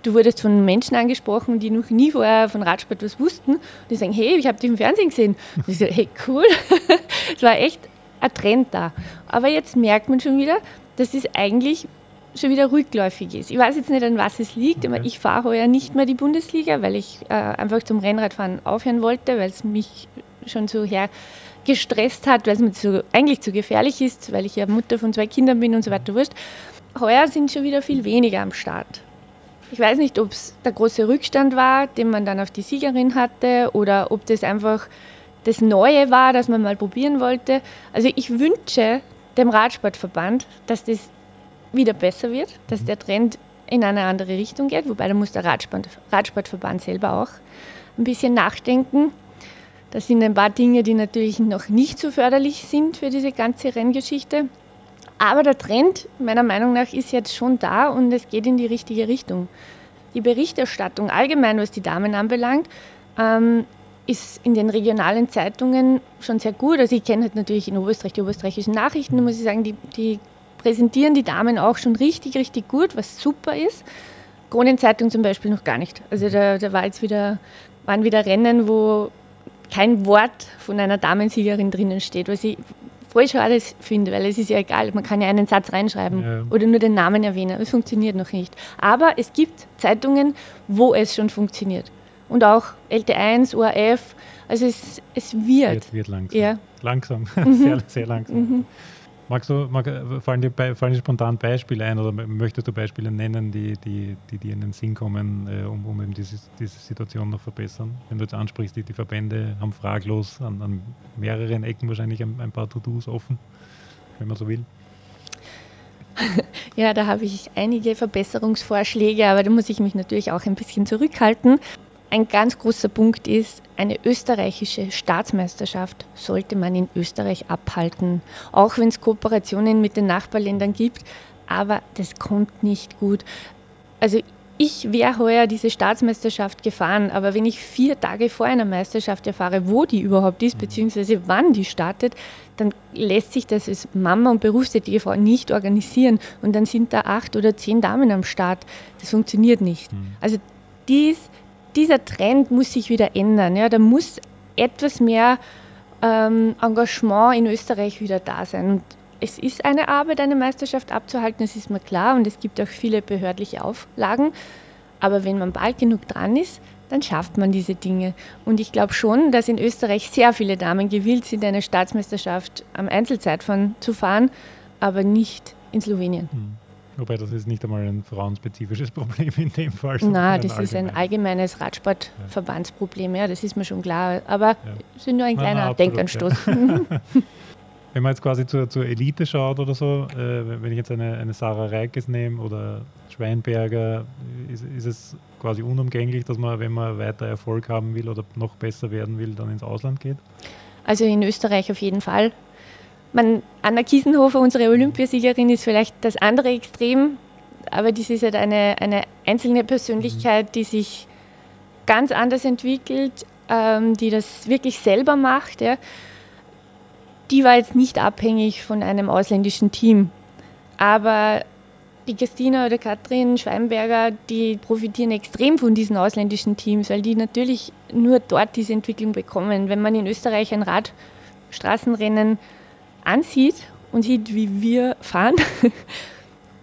du wurdest von Menschen angesprochen, die noch nie vorher von Radsport was wussten. Und die sagen, hey, ich habe dich im Fernsehen gesehen. Und ich so, hey, cool. es war echt ein Trend da. Aber jetzt merkt man schon wieder, dass es eigentlich schon wieder rückläufig ist. Ich weiß jetzt nicht, an was es liegt, okay. aber ich fahre heuer nicht mehr die Bundesliga, weil ich äh, einfach zum Rennradfahren aufhören wollte, weil es mich schon so her gestresst hat, weil es mir zu, eigentlich zu gefährlich ist, weil ich ja Mutter von zwei Kindern bin und so weiter. Wurscht. Heuer sind schon wieder viel weniger am Start. Ich weiß nicht, ob es der große Rückstand war, den man dann auf die Siegerin hatte, oder ob das einfach das Neue war, das man mal probieren wollte. Also ich wünsche dem Radsportverband, dass das wieder besser wird, dass der Trend in eine andere Richtung geht, wobei da muss der Radsport, Radsportverband selber auch ein bisschen nachdenken. Das sind ein paar Dinge, die natürlich noch nicht so förderlich sind für diese ganze Renngeschichte. Aber der Trend, meiner Meinung nach, ist jetzt schon da und es geht in die richtige Richtung. Die Berichterstattung allgemein, was die Damen anbelangt, ähm, ist in den regionalen Zeitungen schon sehr gut. Also ich kenne halt natürlich in Oberösterreich die oberösterreichischen Nachrichten, muss ich sagen, die, die präsentieren die Damen auch schon richtig, richtig gut, was super ist. Kronenzeitung zum Beispiel noch gar nicht. Also da, da war jetzt wieder, waren wieder Rennen, wo kein Wort von einer Damensiegerin drinnen steht, was ich voll schade finde, weil es ist ja egal, man kann ja einen Satz reinschreiben ja. oder nur den Namen erwähnen. Es funktioniert noch nicht. Aber es gibt Zeitungen, wo es schon funktioniert. Und auch LT1, ORF, also es, es wird. Wird, wird langsam. Ja. Langsam, mhm. sehr, sehr langsam. Mhm. Magst du, mag, fallen, dir, fallen dir spontan Beispiele ein oder möchtest du Beispiele nennen, die, die, die dir in den Sinn kommen, äh, um, um eben diese, diese Situation noch verbessern? Wenn du jetzt ansprichst, die, die Verbände haben fraglos an, an mehreren Ecken wahrscheinlich ein, ein paar To-Dos offen, wenn man so will. Ja, da habe ich einige Verbesserungsvorschläge, aber da muss ich mich natürlich auch ein bisschen zurückhalten. Ein ganz großer Punkt ist, eine österreichische Staatsmeisterschaft sollte man in Österreich abhalten, auch wenn es Kooperationen mit den Nachbarländern gibt, aber das kommt nicht gut. Also ich wäre heuer diese Staatsmeisterschaft gefahren, aber wenn ich vier Tage vor einer Meisterschaft erfahre, wo die überhaupt ist, beziehungsweise wann die startet, dann lässt sich das als Mama und berufstätige Frau nicht organisieren und dann sind da acht oder zehn Damen am Start. Das funktioniert nicht. Mhm. Also dies dieser Trend muss sich wieder ändern. Ja? Da muss etwas mehr ähm, Engagement in Österreich wieder da sein. Und es ist eine Arbeit, eine Meisterschaft abzuhalten, das ist mir klar. Und es gibt auch viele behördliche Auflagen. Aber wenn man bald genug dran ist, dann schafft man diese Dinge. Und ich glaube schon, dass in Österreich sehr viele Damen gewillt sind, eine Staatsmeisterschaft am Einzelzeitfahren zu fahren, aber nicht in Slowenien. Mhm. Wobei das ist nicht einmal ein frauenspezifisches Problem in dem Fall. Nein, das ist ein allgemeines Radsportverbandsproblem, ja, das ist mir schon klar. Aber ja. es ist nur ein kleiner absolut, Denkanstoß. Ja. wenn man jetzt quasi zur, zur Elite schaut oder so, äh, wenn ich jetzt eine, eine Sarah Reikes nehme oder Schweinberger, ist, ist es quasi unumgänglich, dass man, wenn man weiter Erfolg haben will oder noch besser werden will, dann ins Ausland geht? Also in Österreich auf jeden Fall. Man, Anna Kiesenhofer, unsere Olympiasiegerin, ist vielleicht das andere Extrem, aber das ist halt eine, eine einzelne Persönlichkeit, die sich ganz anders entwickelt, ähm, die das wirklich selber macht. Ja. Die war jetzt nicht abhängig von einem ausländischen Team. Aber die Christina oder Katrin Schweinberger, die profitieren extrem von diesen ausländischen Teams, weil die natürlich nur dort diese Entwicklung bekommen. Wenn man in Österreich ein Radstraßenrennen ansieht und sieht, wie wir fahren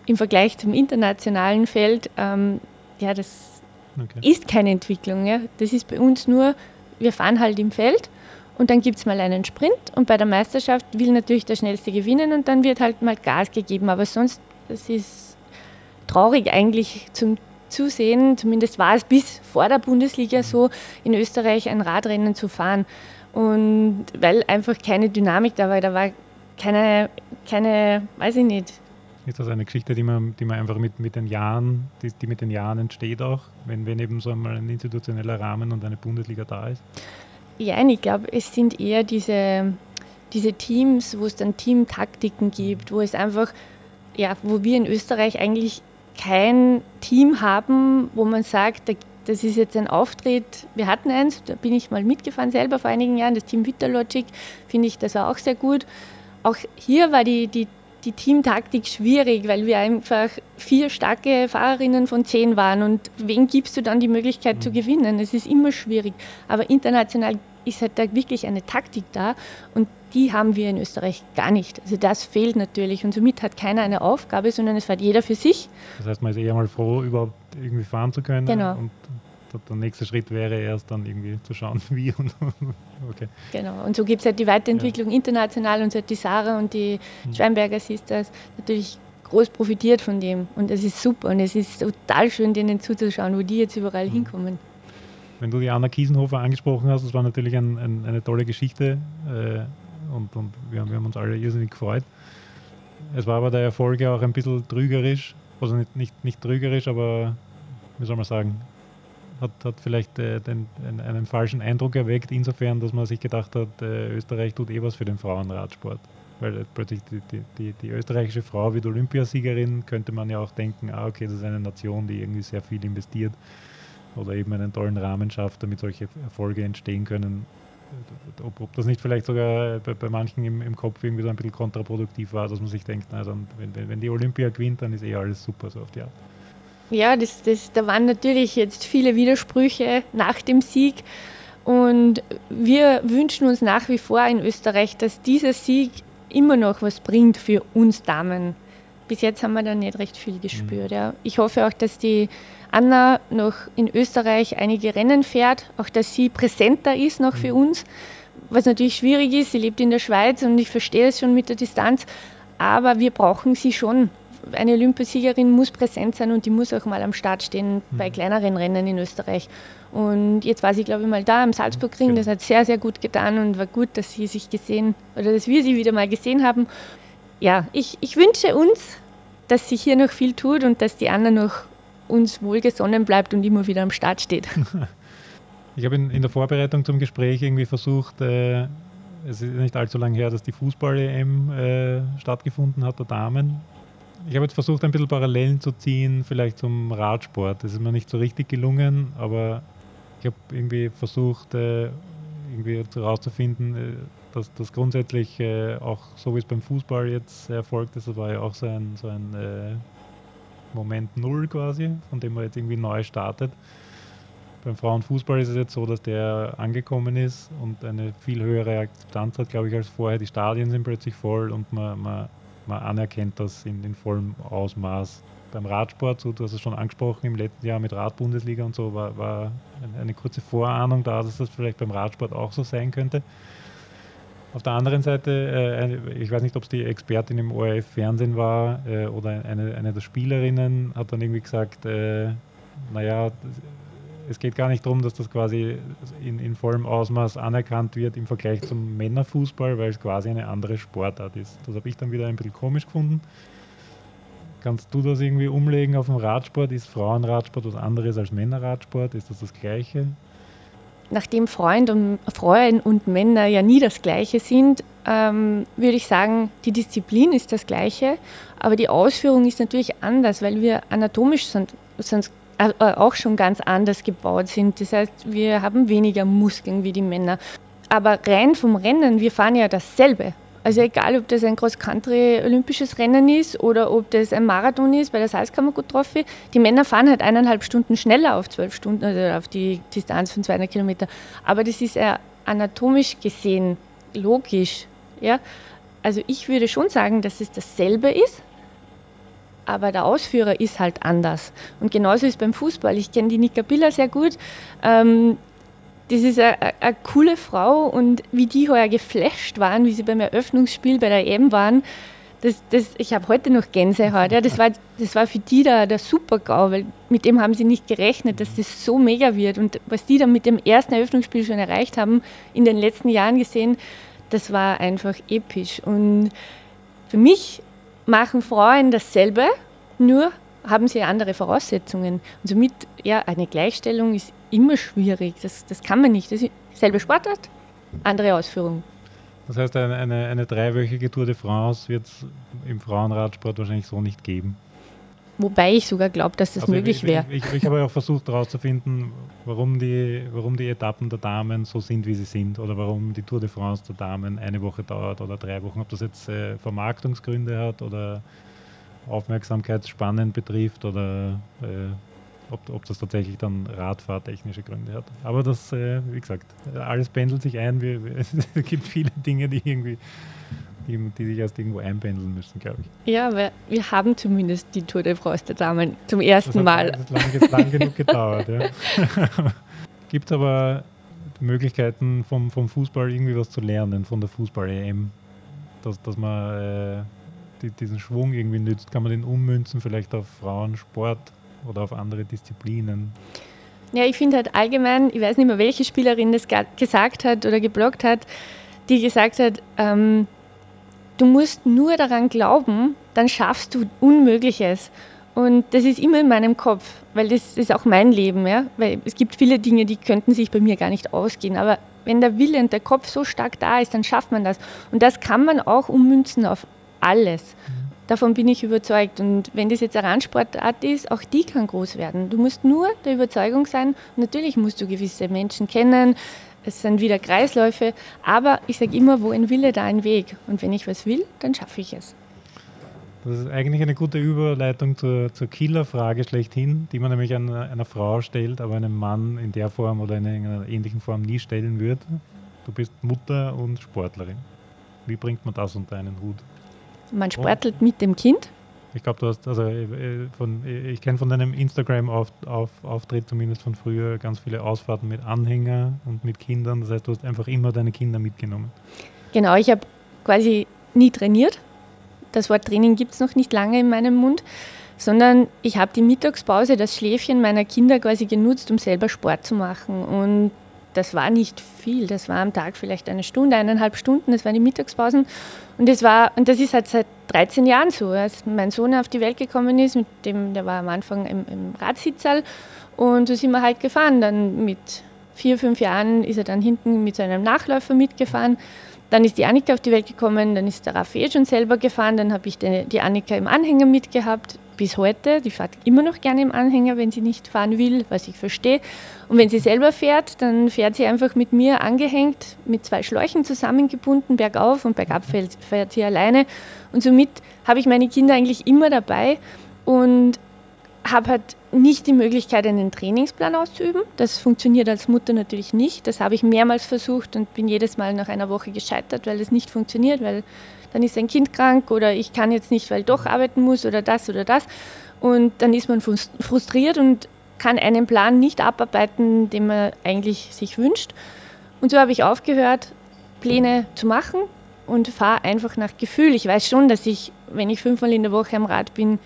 im Vergleich zum internationalen Feld, ähm, ja, das okay. ist keine Entwicklung. Ja. Das ist bei uns nur, wir fahren halt im Feld und dann gibt es mal einen Sprint und bei der Meisterschaft will natürlich der Schnellste gewinnen und dann wird halt mal Gas gegeben. Aber sonst, das ist traurig eigentlich zum Zusehen, zumindest war es bis vor der Bundesliga so, in Österreich ein Radrennen zu fahren. Und weil einfach keine Dynamik da war, da war keine, keine, weiß ich nicht. Ist das eine Geschichte, die man, die man einfach mit, mit den Jahren, die, die mit den Jahren entsteht auch, wenn, wenn eben so einmal ein institutioneller Rahmen und eine Bundesliga da ist? Ja, ich glaube, es sind eher diese, diese Teams, wo es dann Teamtaktiken gibt, wo es einfach, ja, wo wir in Österreich eigentlich kein Team haben, wo man sagt, das ist jetzt ein Auftritt. Wir hatten eins, da bin ich mal mitgefahren selber vor einigen Jahren, das Team Vitalogic, finde ich, das war auch sehr gut auch hier war die, die, die Teamtaktik schwierig, weil wir einfach vier starke Fahrerinnen von zehn waren. Und wen gibst du dann die Möglichkeit zu mhm. gewinnen? Es ist immer schwierig. Aber international ist halt da wirklich eine Taktik da und die haben wir in Österreich gar nicht. Also das fehlt natürlich und somit hat keiner eine Aufgabe, sondern es fährt jeder für sich. Das heißt, man ist eher mal froh, überhaupt irgendwie fahren zu können genau. und der nächste Schritt wäre erst dann irgendwie zu schauen, wie und okay. Genau, und so gibt es halt die Weiterentwicklung ja. international und so hat die Sarah und die mhm. Schweinberger Sisters natürlich groß profitiert von dem und es ist super und es ist total schön, denen zuzuschauen, wo die jetzt überall mhm. hinkommen. Wenn du die Anna Kiesenhofer angesprochen hast, das war natürlich ein, ein, eine tolle Geschichte äh, und, und wir, haben, wir haben uns alle irrsinnig gefreut. Es war aber der Erfolg ja auch ein bisschen trügerisch, also nicht, nicht, nicht trügerisch, aber wie soll man sagen, hat, hat vielleicht äh, den, einen, einen, falschen Eindruck erweckt, insofern, dass man sich gedacht hat, äh, Österreich tut eh was für den Frauenradsport. Weil plötzlich die, die, die, die, österreichische Frau wird Olympiasiegerin, könnte man ja auch denken, ah, okay, das ist eine Nation, die irgendwie sehr viel investiert oder eben einen tollen Rahmen schafft, damit solche Erfolge entstehen können. Ob, ob das nicht vielleicht sogar bei, bei manchen im, im, Kopf irgendwie so ein bisschen kontraproduktiv war, dass man sich denkt, na, dann, wenn, wenn die Olympia gewinnt, dann ist eh alles super so auf die Art. Ja, das, das, da waren natürlich jetzt viele Widersprüche nach dem Sieg. Und wir wünschen uns nach wie vor in Österreich, dass dieser Sieg immer noch was bringt für uns Damen. Bis jetzt haben wir da nicht recht viel gespürt. Mhm. Ja. Ich hoffe auch, dass die Anna noch in Österreich einige Rennen fährt, auch dass sie präsenter ist noch für mhm. uns, was natürlich schwierig ist. Sie lebt in der Schweiz und ich verstehe es schon mit der Distanz, aber wir brauchen sie schon. Eine Olympiasiegerin muss präsent sein und die muss auch mal am Start stehen mhm. bei kleineren Rennen in Österreich. Und jetzt war sie, glaube ich, mal da am Salzburgring. Genau. Das hat sehr, sehr gut getan und war gut, dass sie sich gesehen oder dass wir sie wieder mal gesehen haben. Ja, ich, ich wünsche uns, dass sich hier noch viel tut und dass die Anna noch uns wohlgesonnen bleibt und immer wieder am Start steht. Ich habe in, in, der Vorbereitung zum Gespräch irgendwie versucht, äh, es ist nicht allzu lange her, dass die Fußball-EM äh, stattgefunden hat, der Damen. Ich habe jetzt versucht, ein bisschen Parallelen zu ziehen, vielleicht zum Radsport. Das ist mir nicht so richtig gelungen, aber ich habe irgendwie versucht, äh, irgendwie herauszufinden, äh, dass das grundsätzlich äh, auch so wie es beim Fußball jetzt erfolgt ist, das war ja auch so ein, so ein Moment Null quasi, von dem man jetzt irgendwie neu startet. Beim Frauenfußball ist es jetzt so, dass der angekommen ist und eine viel höhere Akzeptanz hat, glaube ich, als vorher. Die Stadien sind plötzlich voll und man, man, man anerkennt das in, in vollem Ausmaß. Beim Radsport, so, du hast es schon angesprochen, im letzten Jahr mit Radbundesliga und so, war, war eine, kurze Vorahnung da, dass das vielleicht beim Radsport auch so sein könnte. Auf der anderen Seite, äh, ich weiß nicht, ob es die Expertin im ORF-Fernsehen war äh, oder eine, eine der Spielerinnen, hat dann irgendwie gesagt, äh, naja, es geht gar nicht darum, dass das quasi in, in vollem Ausmaß anerkannt wird im Vergleich zum Männerfußball, weil es quasi eine andere Sportart ist. Das habe ich dann wieder ein bisschen komisch gefunden. Kannst du das irgendwie umlegen auf den Radsport? Ist Frauenradsport was anderes als Männerradsport? Ist das das Gleiche? nachdem Freund und, Frauen und Männer ja nie das Gleiche sind, ähm, würde ich sagen, die Disziplin ist das Gleiche, aber die Ausführung ist natürlich anders, weil wir anatomisch sind, äh, auch schon ganz anders gebaut sind. Das heißt, wir haben weniger Muskeln wie die Männer. Aber rein vom Rennen, wir fahren ja dasselbe. Also egal, ob das ein Cross-Country-olympisches Rennen ist oder ob das ein Marathon ist bei der Salzkammergut-Trophy, die Männer fahren halt eineinhalb Stunden schneller auf zwölf Stunden, also auf die Distanz von 200 Kilometer. Aber das ist ja anatomisch gesehen logisch. Ja? Also ich würde schon sagen, dass es dasselbe ist, aber der Ausführer ist halt anders. Und genauso ist beim Fußball. Ich kenne die Nika Biller sehr gut. Ähm, das ist eine, eine, coole Frau und wie die heuer geflasht waren, wie sie beim Eröffnungsspiel bei der EM waren, das, das, ich habe heute noch Gänsehaut. Ja, das, war, das war für die da der Super-GAU, weil mit dem haben sie nicht gerechnet, dass das so mega wird. Und was die dann mit dem ersten Eröffnungsspiel schon erreicht haben, in den letzten Jahren gesehen, das war einfach episch. Und für mich machen Frauen dasselbe, nur haben sie andere Voraussetzungen. Und somit, ja, eine Gleichstellung ist immer schwierig. Das, das kann man nicht. Das ist selbe Sportart, andere Ausführung. Das heißt, eine, eine, eine dreiwöchige Tour de France wird es im Frauenradsport wahrscheinlich so nicht geben. Wobei ich sogar glaube, dass das also möglich wäre. Ich, ich, ich, habe auch versucht herauszufinden, warum die, warum die Etappen der Damen so sind, wie sie sind, oder warum die Tour de France der Damen eine Woche dauert oder drei Wochen. Ob das jetzt äh, Vermarktungsgründe hat oder Aufmerksamkeitsspannen betrifft oder äh, ob, ob das tatsächlich dann radfahrtechnische Gründe hat. Aber das, äh, wie gesagt, alles pendelt sich ein. Wir, wir, es gibt viele Dinge, die irgendwie die, sich erst irgendwo einpendeln müssen, glaube ich. Ja, aber wir haben zumindest die Tour de France der Damen zum ersten das Mal. Das hat lang, lang genug gedauert. Ja. gibt es aber Möglichkeiten vom, vom Fußball irgendwie was zu lernen, von der Fußball-EM? Dass, dass man äh, die, diesen Schwung irgendwie nützt? Kann man den ummünzen vielleicht auf Frauensport oder auf andere Disziplinen? Ja, ich finde halt allgemein, ich weiß nicht mehr, welche Spielerin das gesagt hat oder geblockt hat, die gesagt hat, ähm, du musst nur daran glauben, dann schaffst du Unmögliches. Und das ist immer in meinem Kopf, weil das ist auch mein Leben. Ja? Weil es gibt viele Dinge, die könnten sich bei mir gar nicht ausgehen. Aber wenn der Wille und der Kopf so stark da ist, dann schafft man das. Und das kann man auch ummünzen auf alles. Davon bin ich überzeugt. Und wenn das jetzt eine Randsportart ist, auch die kann groß werden. Du musst nur der Überzeugung sein. Natürlich musst du gewisse Menschen kennen. Es sind wieder Kreisläufe. Aber ich sage immer, wo ein Wille, da ein Weg. Und wenn ich was will, dann schaffe ich es. Das ist eigentlich eine gute Überleitung zur, zur Killerfrage schlechthin, die man nämlich einer, einer Frau stellt, aber einem Mann in der Form oder in einer ähnlichen Form nie stellen würde. Du bist Mutter und Sportlerin. Wie bringt man das unter einen Hut? Man sportelt oh. mit dem Kind. Ich glaube, du hast, also äh, von, ich kenne von deinem Instagram-Auftritt auf, auf, zumindest von früher ganz viele Ausfahrten mit Anhänger und mit Kindern. Das heißt, du hast einfach immer deine Kinder mitgenommen. Genau, ich habe quasi nie trainiert das Wort Training gibt es noch nicht lange in meinem Mund, sondern ich habe die Mittagspause, das Schläfchen meiner Kinder quasi genutzt, um selber Sport zu machen. Und das war nicht viel, das war am Tag vielleicht eine Stunde, eineinhalb Stunden, das waren die Mittagspausen. Und das, war, und das ist halt seit 13 Jahren so. Als mein Sohn auf die Welt gekommen ist, mit dem, der war am Anfang im, im Radsitzsaal und so sind wir halt gefahren. Dann mit vier, fünf Jahren ist er dann hinten mit seinem Nachläufer mitgefahren. Dann ist die Annika auf die Welt gekommen, dann ist der Raphael schon selber gefahren, dann habe ich die, Annika im Anhänger mitgehabt, bis heute. Die fährt immer noch gerne im Anhänger, wenn sie nicht fahren will, was ich verstehe. Und wenn sie selber fährt, dann fährt sie einfach mit mir angehängt, mit zwei Schläuchen zusammengebunden, bergauf und bergab fährt, fährt sie alleine. Und somit habe ich meine Kinder eigentlich immer dabei und habe halt nicht die Möglichkeit, einen Trainingsplan auszuüben. Das funktioniert als Mutter natürlich nicht. Das habe ich mehrmals versucht und bin jedes Mal nach einer Woche gescheitert, weil es nicht funktioniert, weil dann ist ein Kind krank oder ich kann jetzt nicht, weil doch arbeiten muss oder das oder das. Und dann ist man frustriert und kann einen Plan nicht abarbeiten, den man eigentlich sich wünscht. Und so habe ich aufgehört, Pläne zu machen und fahre einfach nach Gefühl. Ich weiß schon, dass ich, wenn ich fünfmal in der Woche am Rad bin,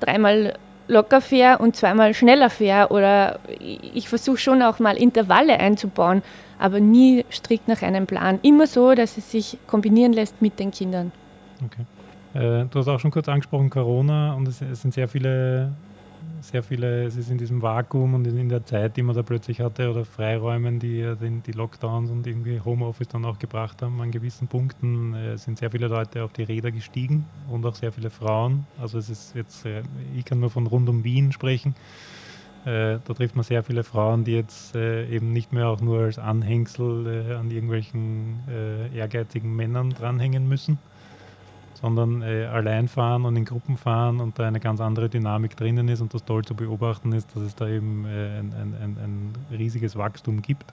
dreimal locker fähre und zweimal schneller fähre oder ich versuche schon auch mal Intervalle einzubauen, aber nie strikt nach einem Plan. Immer so, dass es sich kombinieren lässt mit den Kindern. Okay. Äh, du hast auch schon kurz angesprochen Corona und es, es sind sehr viele sehr viele, es ist in diesem Vakuum und in der Zeit, die man da plötzlich hatte, oder Freiräumen, die die Lockdowns und irgendwie Homeoffice dann auch gebracht haben, an gewissen Punkten äh, sind sehr viele Leute auf die Räder gestiegen und auch sehr viele Frauen. Also es ist jetzt, äh, ich kann nur von rund um Wien sprechen. Äh, da trifft man sehr viele Frauen, die jetzt eben nicht mehr auch nur als Anhängsel an irgendwelchen ehrgeizigen Männern dranhängen müssen, sondern äh, allein fahren und in Gruppen fahren und da eine ganz andere Dynamik drinnen ist und das toll zu beobachten ist, dass es da eben äh, ein, ein, ein, ein, riesiges Wachstum gibt.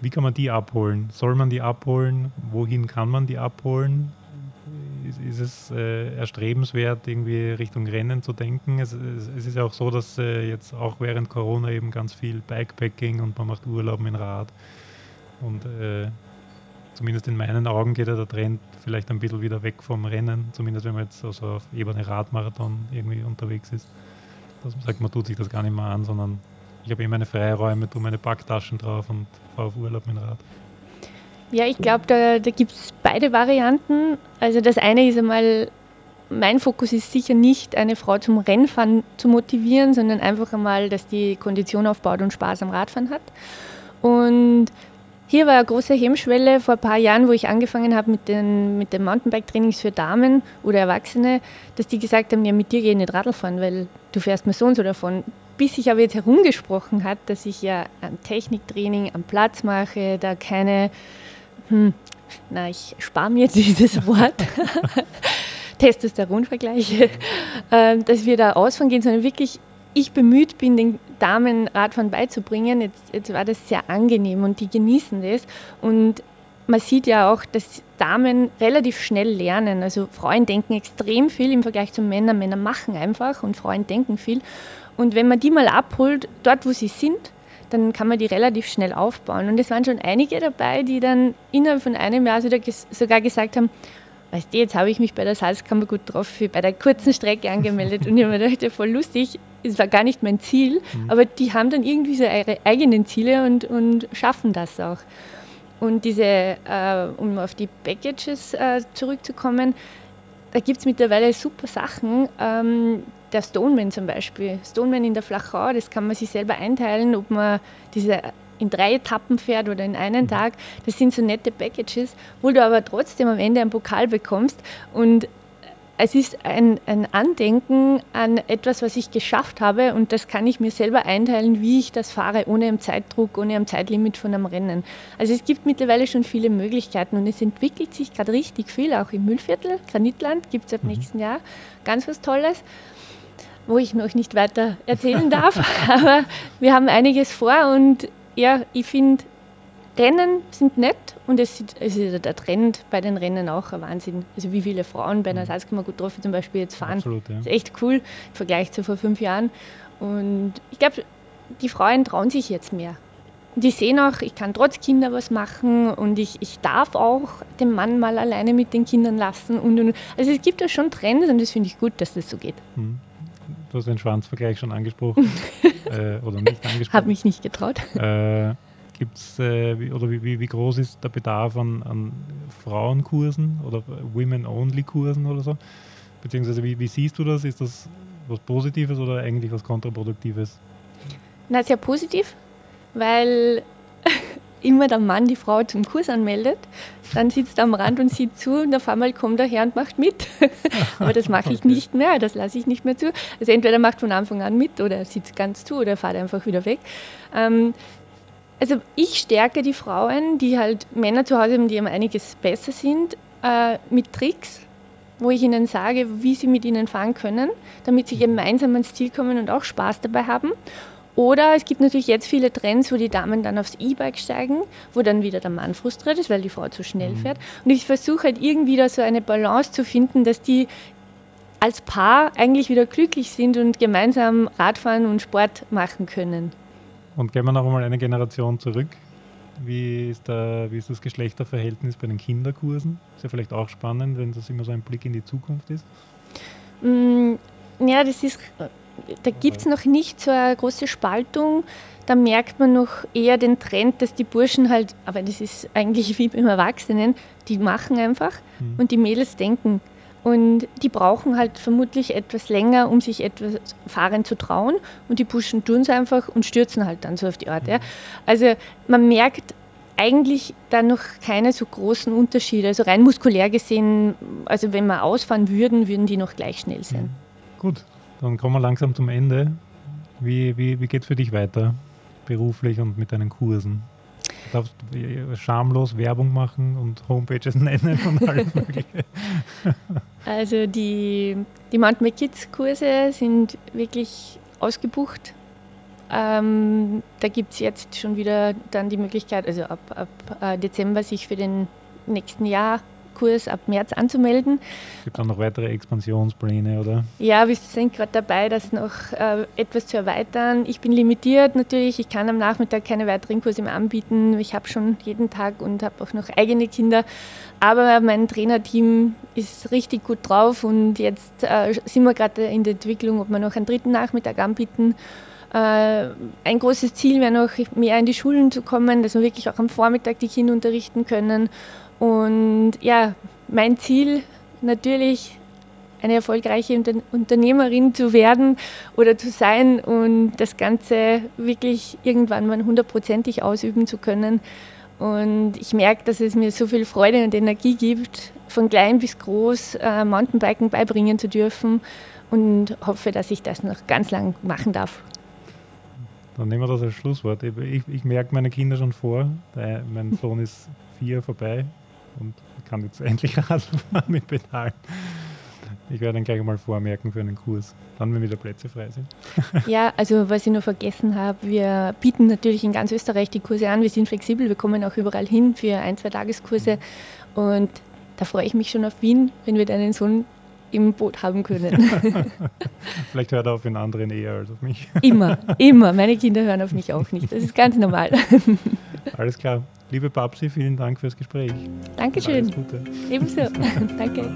Wie kann man die abholen? Soll man die abholen? Wohin kann man die abholen? Ist, ist es äh, erstrebenswert, irgendwie Richtung Rennen zu denken? Es, es, es ist ja auch so, dass äh, jetzt auch während Corona eben ganz viel Bikepacking und man macht Urlaub mit Rad und äh, zumindest in meinen Augen geht ja der Trend vielleicht ein bisschen wieder weg vom Rennen, zumindest wenn man jetzt also auf Ebene Radmarathon irgendwie unterwegs ist. Dass man sagt, man tut sich das gar nicht mehr an, sondern ich habe eh meine Freiräume, tue meine Packtaschen drauf und fahre auf Urlaub mit dem Rad. Ja, ich glaube, da, da gibt es beide Varianten. Also das eine ist einmal, mein Fokus ist sicher nicht, eine Frau zum Rennfahren zu motivieren, sondern einfach einmal, dass die Kondition aufbaut und Spaß am Radfahren hat. Und hier war eine große Hemmschwelle vor ein paar Jahren, wo ich angefangen habe mit den, mit den Mountainbike-Trainings für Damen oder Erwachsene, dass die gesagt haben, ja, mit dir gehe ich nicht Radl fahren, weil du fährst mir so und so davon. Bis sich aber jetzt herumgesprochen hat, dass ich ja ein Techniktraining am Platz mache, da keine, hm, na, ich spare mir dieses Wort, Testosteronvergleiche, äh, dass wir da ausfahren gehen, sondern wirklich ich bemüht bin, den Damen Radfahren beizubringen, jetzt, jetzt war das sehr angenehm und die genießen das. Und man sieht ja auch, dass Damen relativ schnell lernen. Also Frauen denken extrem viel im Vergleich zu Männern. Männer machen einfach und Frauen denken viel. Und wenn man die mal abholt, dort wo sie sind, dann kann man die relativ schnell aufbauen. Und es waren schon einige dabei, die dann innerhalb von einem Jahr sogar gesagt haben, weißt du, jetzt habe ich mich bei der Salzkammer gut drauf bei der kurzen Strecke angemeldet und ich habe mir gedacht, voll lustig, es war gar nicht mein Ziel, mhm. aber die haben dann irgendwie so ihre eigenen Ziele und, und schaffen das auch. Und diese, äh, um auf die Packages äh, zurückzukommen, da gibt es mittlerweile super Sachen. Ähm, der Stoneman zum Beispiel. Stoneman in der Flachau, das kann man sich selber einteilen, ob man diese in drei Etappen fährt oder in einen mhm. Tag. Das sind so nette Packages, wo du aber trotzdem am Ende einen Pokal bekommst. Und es ist ein, ein Andenken an etwas, was ich geschafft habe und das kann ich mir selber einteilen, wie ich das fahre, ohne einen Zeitdruck, ohne ein Zeitlimit von einem Rennen. Also es gibt mittlerweile schon viele Möglichkeiten und es entwickelt sich gerade richtig viel, auch im Müllviertel, Granitland gibt es ab mhm. nächsten Jahr ganz was Tolles wo ich noch nicht weiter erzählen darf. Aber wir haben einiges vor und ja, ich finde, Rennen sind nett und es ist der Trend bei den Rennen auch ein Wahnsinn. Also wie viele Frauen bei einer mhm. Salzkammergut-Trophy zum Beispiel jetzt fahren. Absolut, ja. Das ist echt cool im Vergleich zu vor fünf Jahren. Und ich glaube, die Frauen trauen sich jetzt mehr. Und die sehen auch, ich kann trotz Kinder was machen und ich, ich darf auch den Mann mal alleine mit den Kindern lassen. Und, und also es gibt da schon Trends und das finde ich gut, dass das so geht. Mhm. Du hast den Schwanzvergleich schon angesprochen. äh, oder nicht angesprochen. Habe mich nicht getraut. Äh, Gibt's, äh, wie, oder wie, wie, groß ist der Bedarf an, an Frauenkursen oder Women-Only-Kursen oder so? Beziehungsweise wie, wie siehst du das? Ist das was Positives oder eigentlich was Kontraproduktives? Na, sehr positiv, weil immer der Mann die Frau zum Kurs anmeldet, dann sitzt er am Rand und sieht zu und auf einmal kommt der Herr und macht mit. Aber das mache ich okay. nicht mehr, das lasse ich nicht mehr zu. Also entweder macht von Anfang an mit oder er sitzt ganz zu oder fährt einfach wieder weg. Ähm, also ich stärke die Frauen, die halt Männer zu Hause haben, die um einiges besser sind, äh, mit Tricks, wo ich ihnen sage, wie sie mit ihnen fahren können, damit sie gemeinsam ans Ziel kommen und auch Spaß dabei haben. Oder es gibt natürlich jetzt viele Trends, wo die Damen dann aufs E-Bike steigen, wo dann wieder der Mann frustriert ist, weil die Frau zu schnell mhm. fährt. Und ich versuche halt irgendwie da so eine Balance zu finden, dass die als Paar eigentlich wieder glücklich sind und gemeinsam Radfahren und Sport machen können. Und gehen wir noch einmal eine Generation zurück. Wie ist, der, wie ist das Geschlechterverhältnis bei den Kinderkursen? Ist ja vielleicht auch spannend, wenn das immer so ein Blick in die Zukunft ist. Mm, ja, das ist, da gibt es noch nicht so eine große Spaltung. Da merkt man noch eher den Trend, dass die Burschen halt, aber das ist eigentlich wie beim Erwachsenen, die machen einfach mhm. und die Mädels denken. Und die brauchen halt vermutlich etwas länger, um sich etwas fahren zu trauen. Und die Burschen tun es einfach und stürzen halt dann so auf die Art. Ja. Also man merkt eigentlich da noch keine so großen Unterschiede. Also rein muskulär gesehen, also wenn wir ausfahren würden, würden die noch gleich schnell sein. Mhm. Gut, dann kommen wir langsam zum Ende. Wie, wie, wie geht es für dich weiter, beruflich und mit deinen Kursen? darfst schamlos Werbung machen und Homepages nennen und alles Mögliche. Also die, die Mount Kids Kurse sind wirklich ausgebucht. Ähm, da gibt es jetzt schon wieder dann die Möglichkeit, also ab, ab äh, Dezember sich für den nächsten Jahr Kurs ab März anzumelden. Gibt es auch noch weitere Expansionspläne, oder? Ja, wir sind gerade dabei, das noch äh, etwas zu erweitern. Ich bin limitiert natürlich, ich kann am Nachmittag keine weiteren Kurse mehr anbieten. Ich habe schon jeden Tag und habe auch noch eigene Kinder. Aber mein Trainerteam ist richtig gut drauf und jetzt äh, sind wir gerade in der Entwicklung, ob wir noch einen dritten Nachmittag anbieten. Äh, ein großes Ziel wäre noch, mehr in die Schulen zu kommen, dass wir wirklich auch am Vormittag die Kinder unterrichten können und ja, mein Ziel natürlich eine erfolgreiche Unternehmerin zu werden oder zu sein und das Ganze wirklich irgendwann mal hundertprozentig ausüben zu können. Und ich merke, dass es mir so viel Freude und Energie gibt, von klein bis groß äh, Mountainbiken beibringen zu dürfen und hoffe, dass ich das noch ganz lang machen darf. Dann nehmen wir das als Schlusswort. Ich, ich merke meine Kinder schon vor. Mein Sohn ist vier vorbei und kann jetzt endlich Radl fahren mit Pedalen. Ich werde dann gleich mal vormerken für einen Kurs, dann wenn wieder Plätze frei sind. Ja, also was ich noch vergessen habe, wir bieten natürlich in ganz Österreich die Kurse an. Wir sind flexibel, wir kommen auch überall hin für ein, zwei Tageskurse. Und da freue ich mich schon auf Wien, wenn wir deinen Sohn im Boot haben können. Vielleicht hört er auf den anderen eher als auf mich. Immer, immer. Meine Kinder hören auf mich auch nicht. Das ist ganz normal. Alles klar. Liebe Babsi, vielen Dank fürs Gespräch. Dankeschön. Alles Gute. Ebenso. Danke.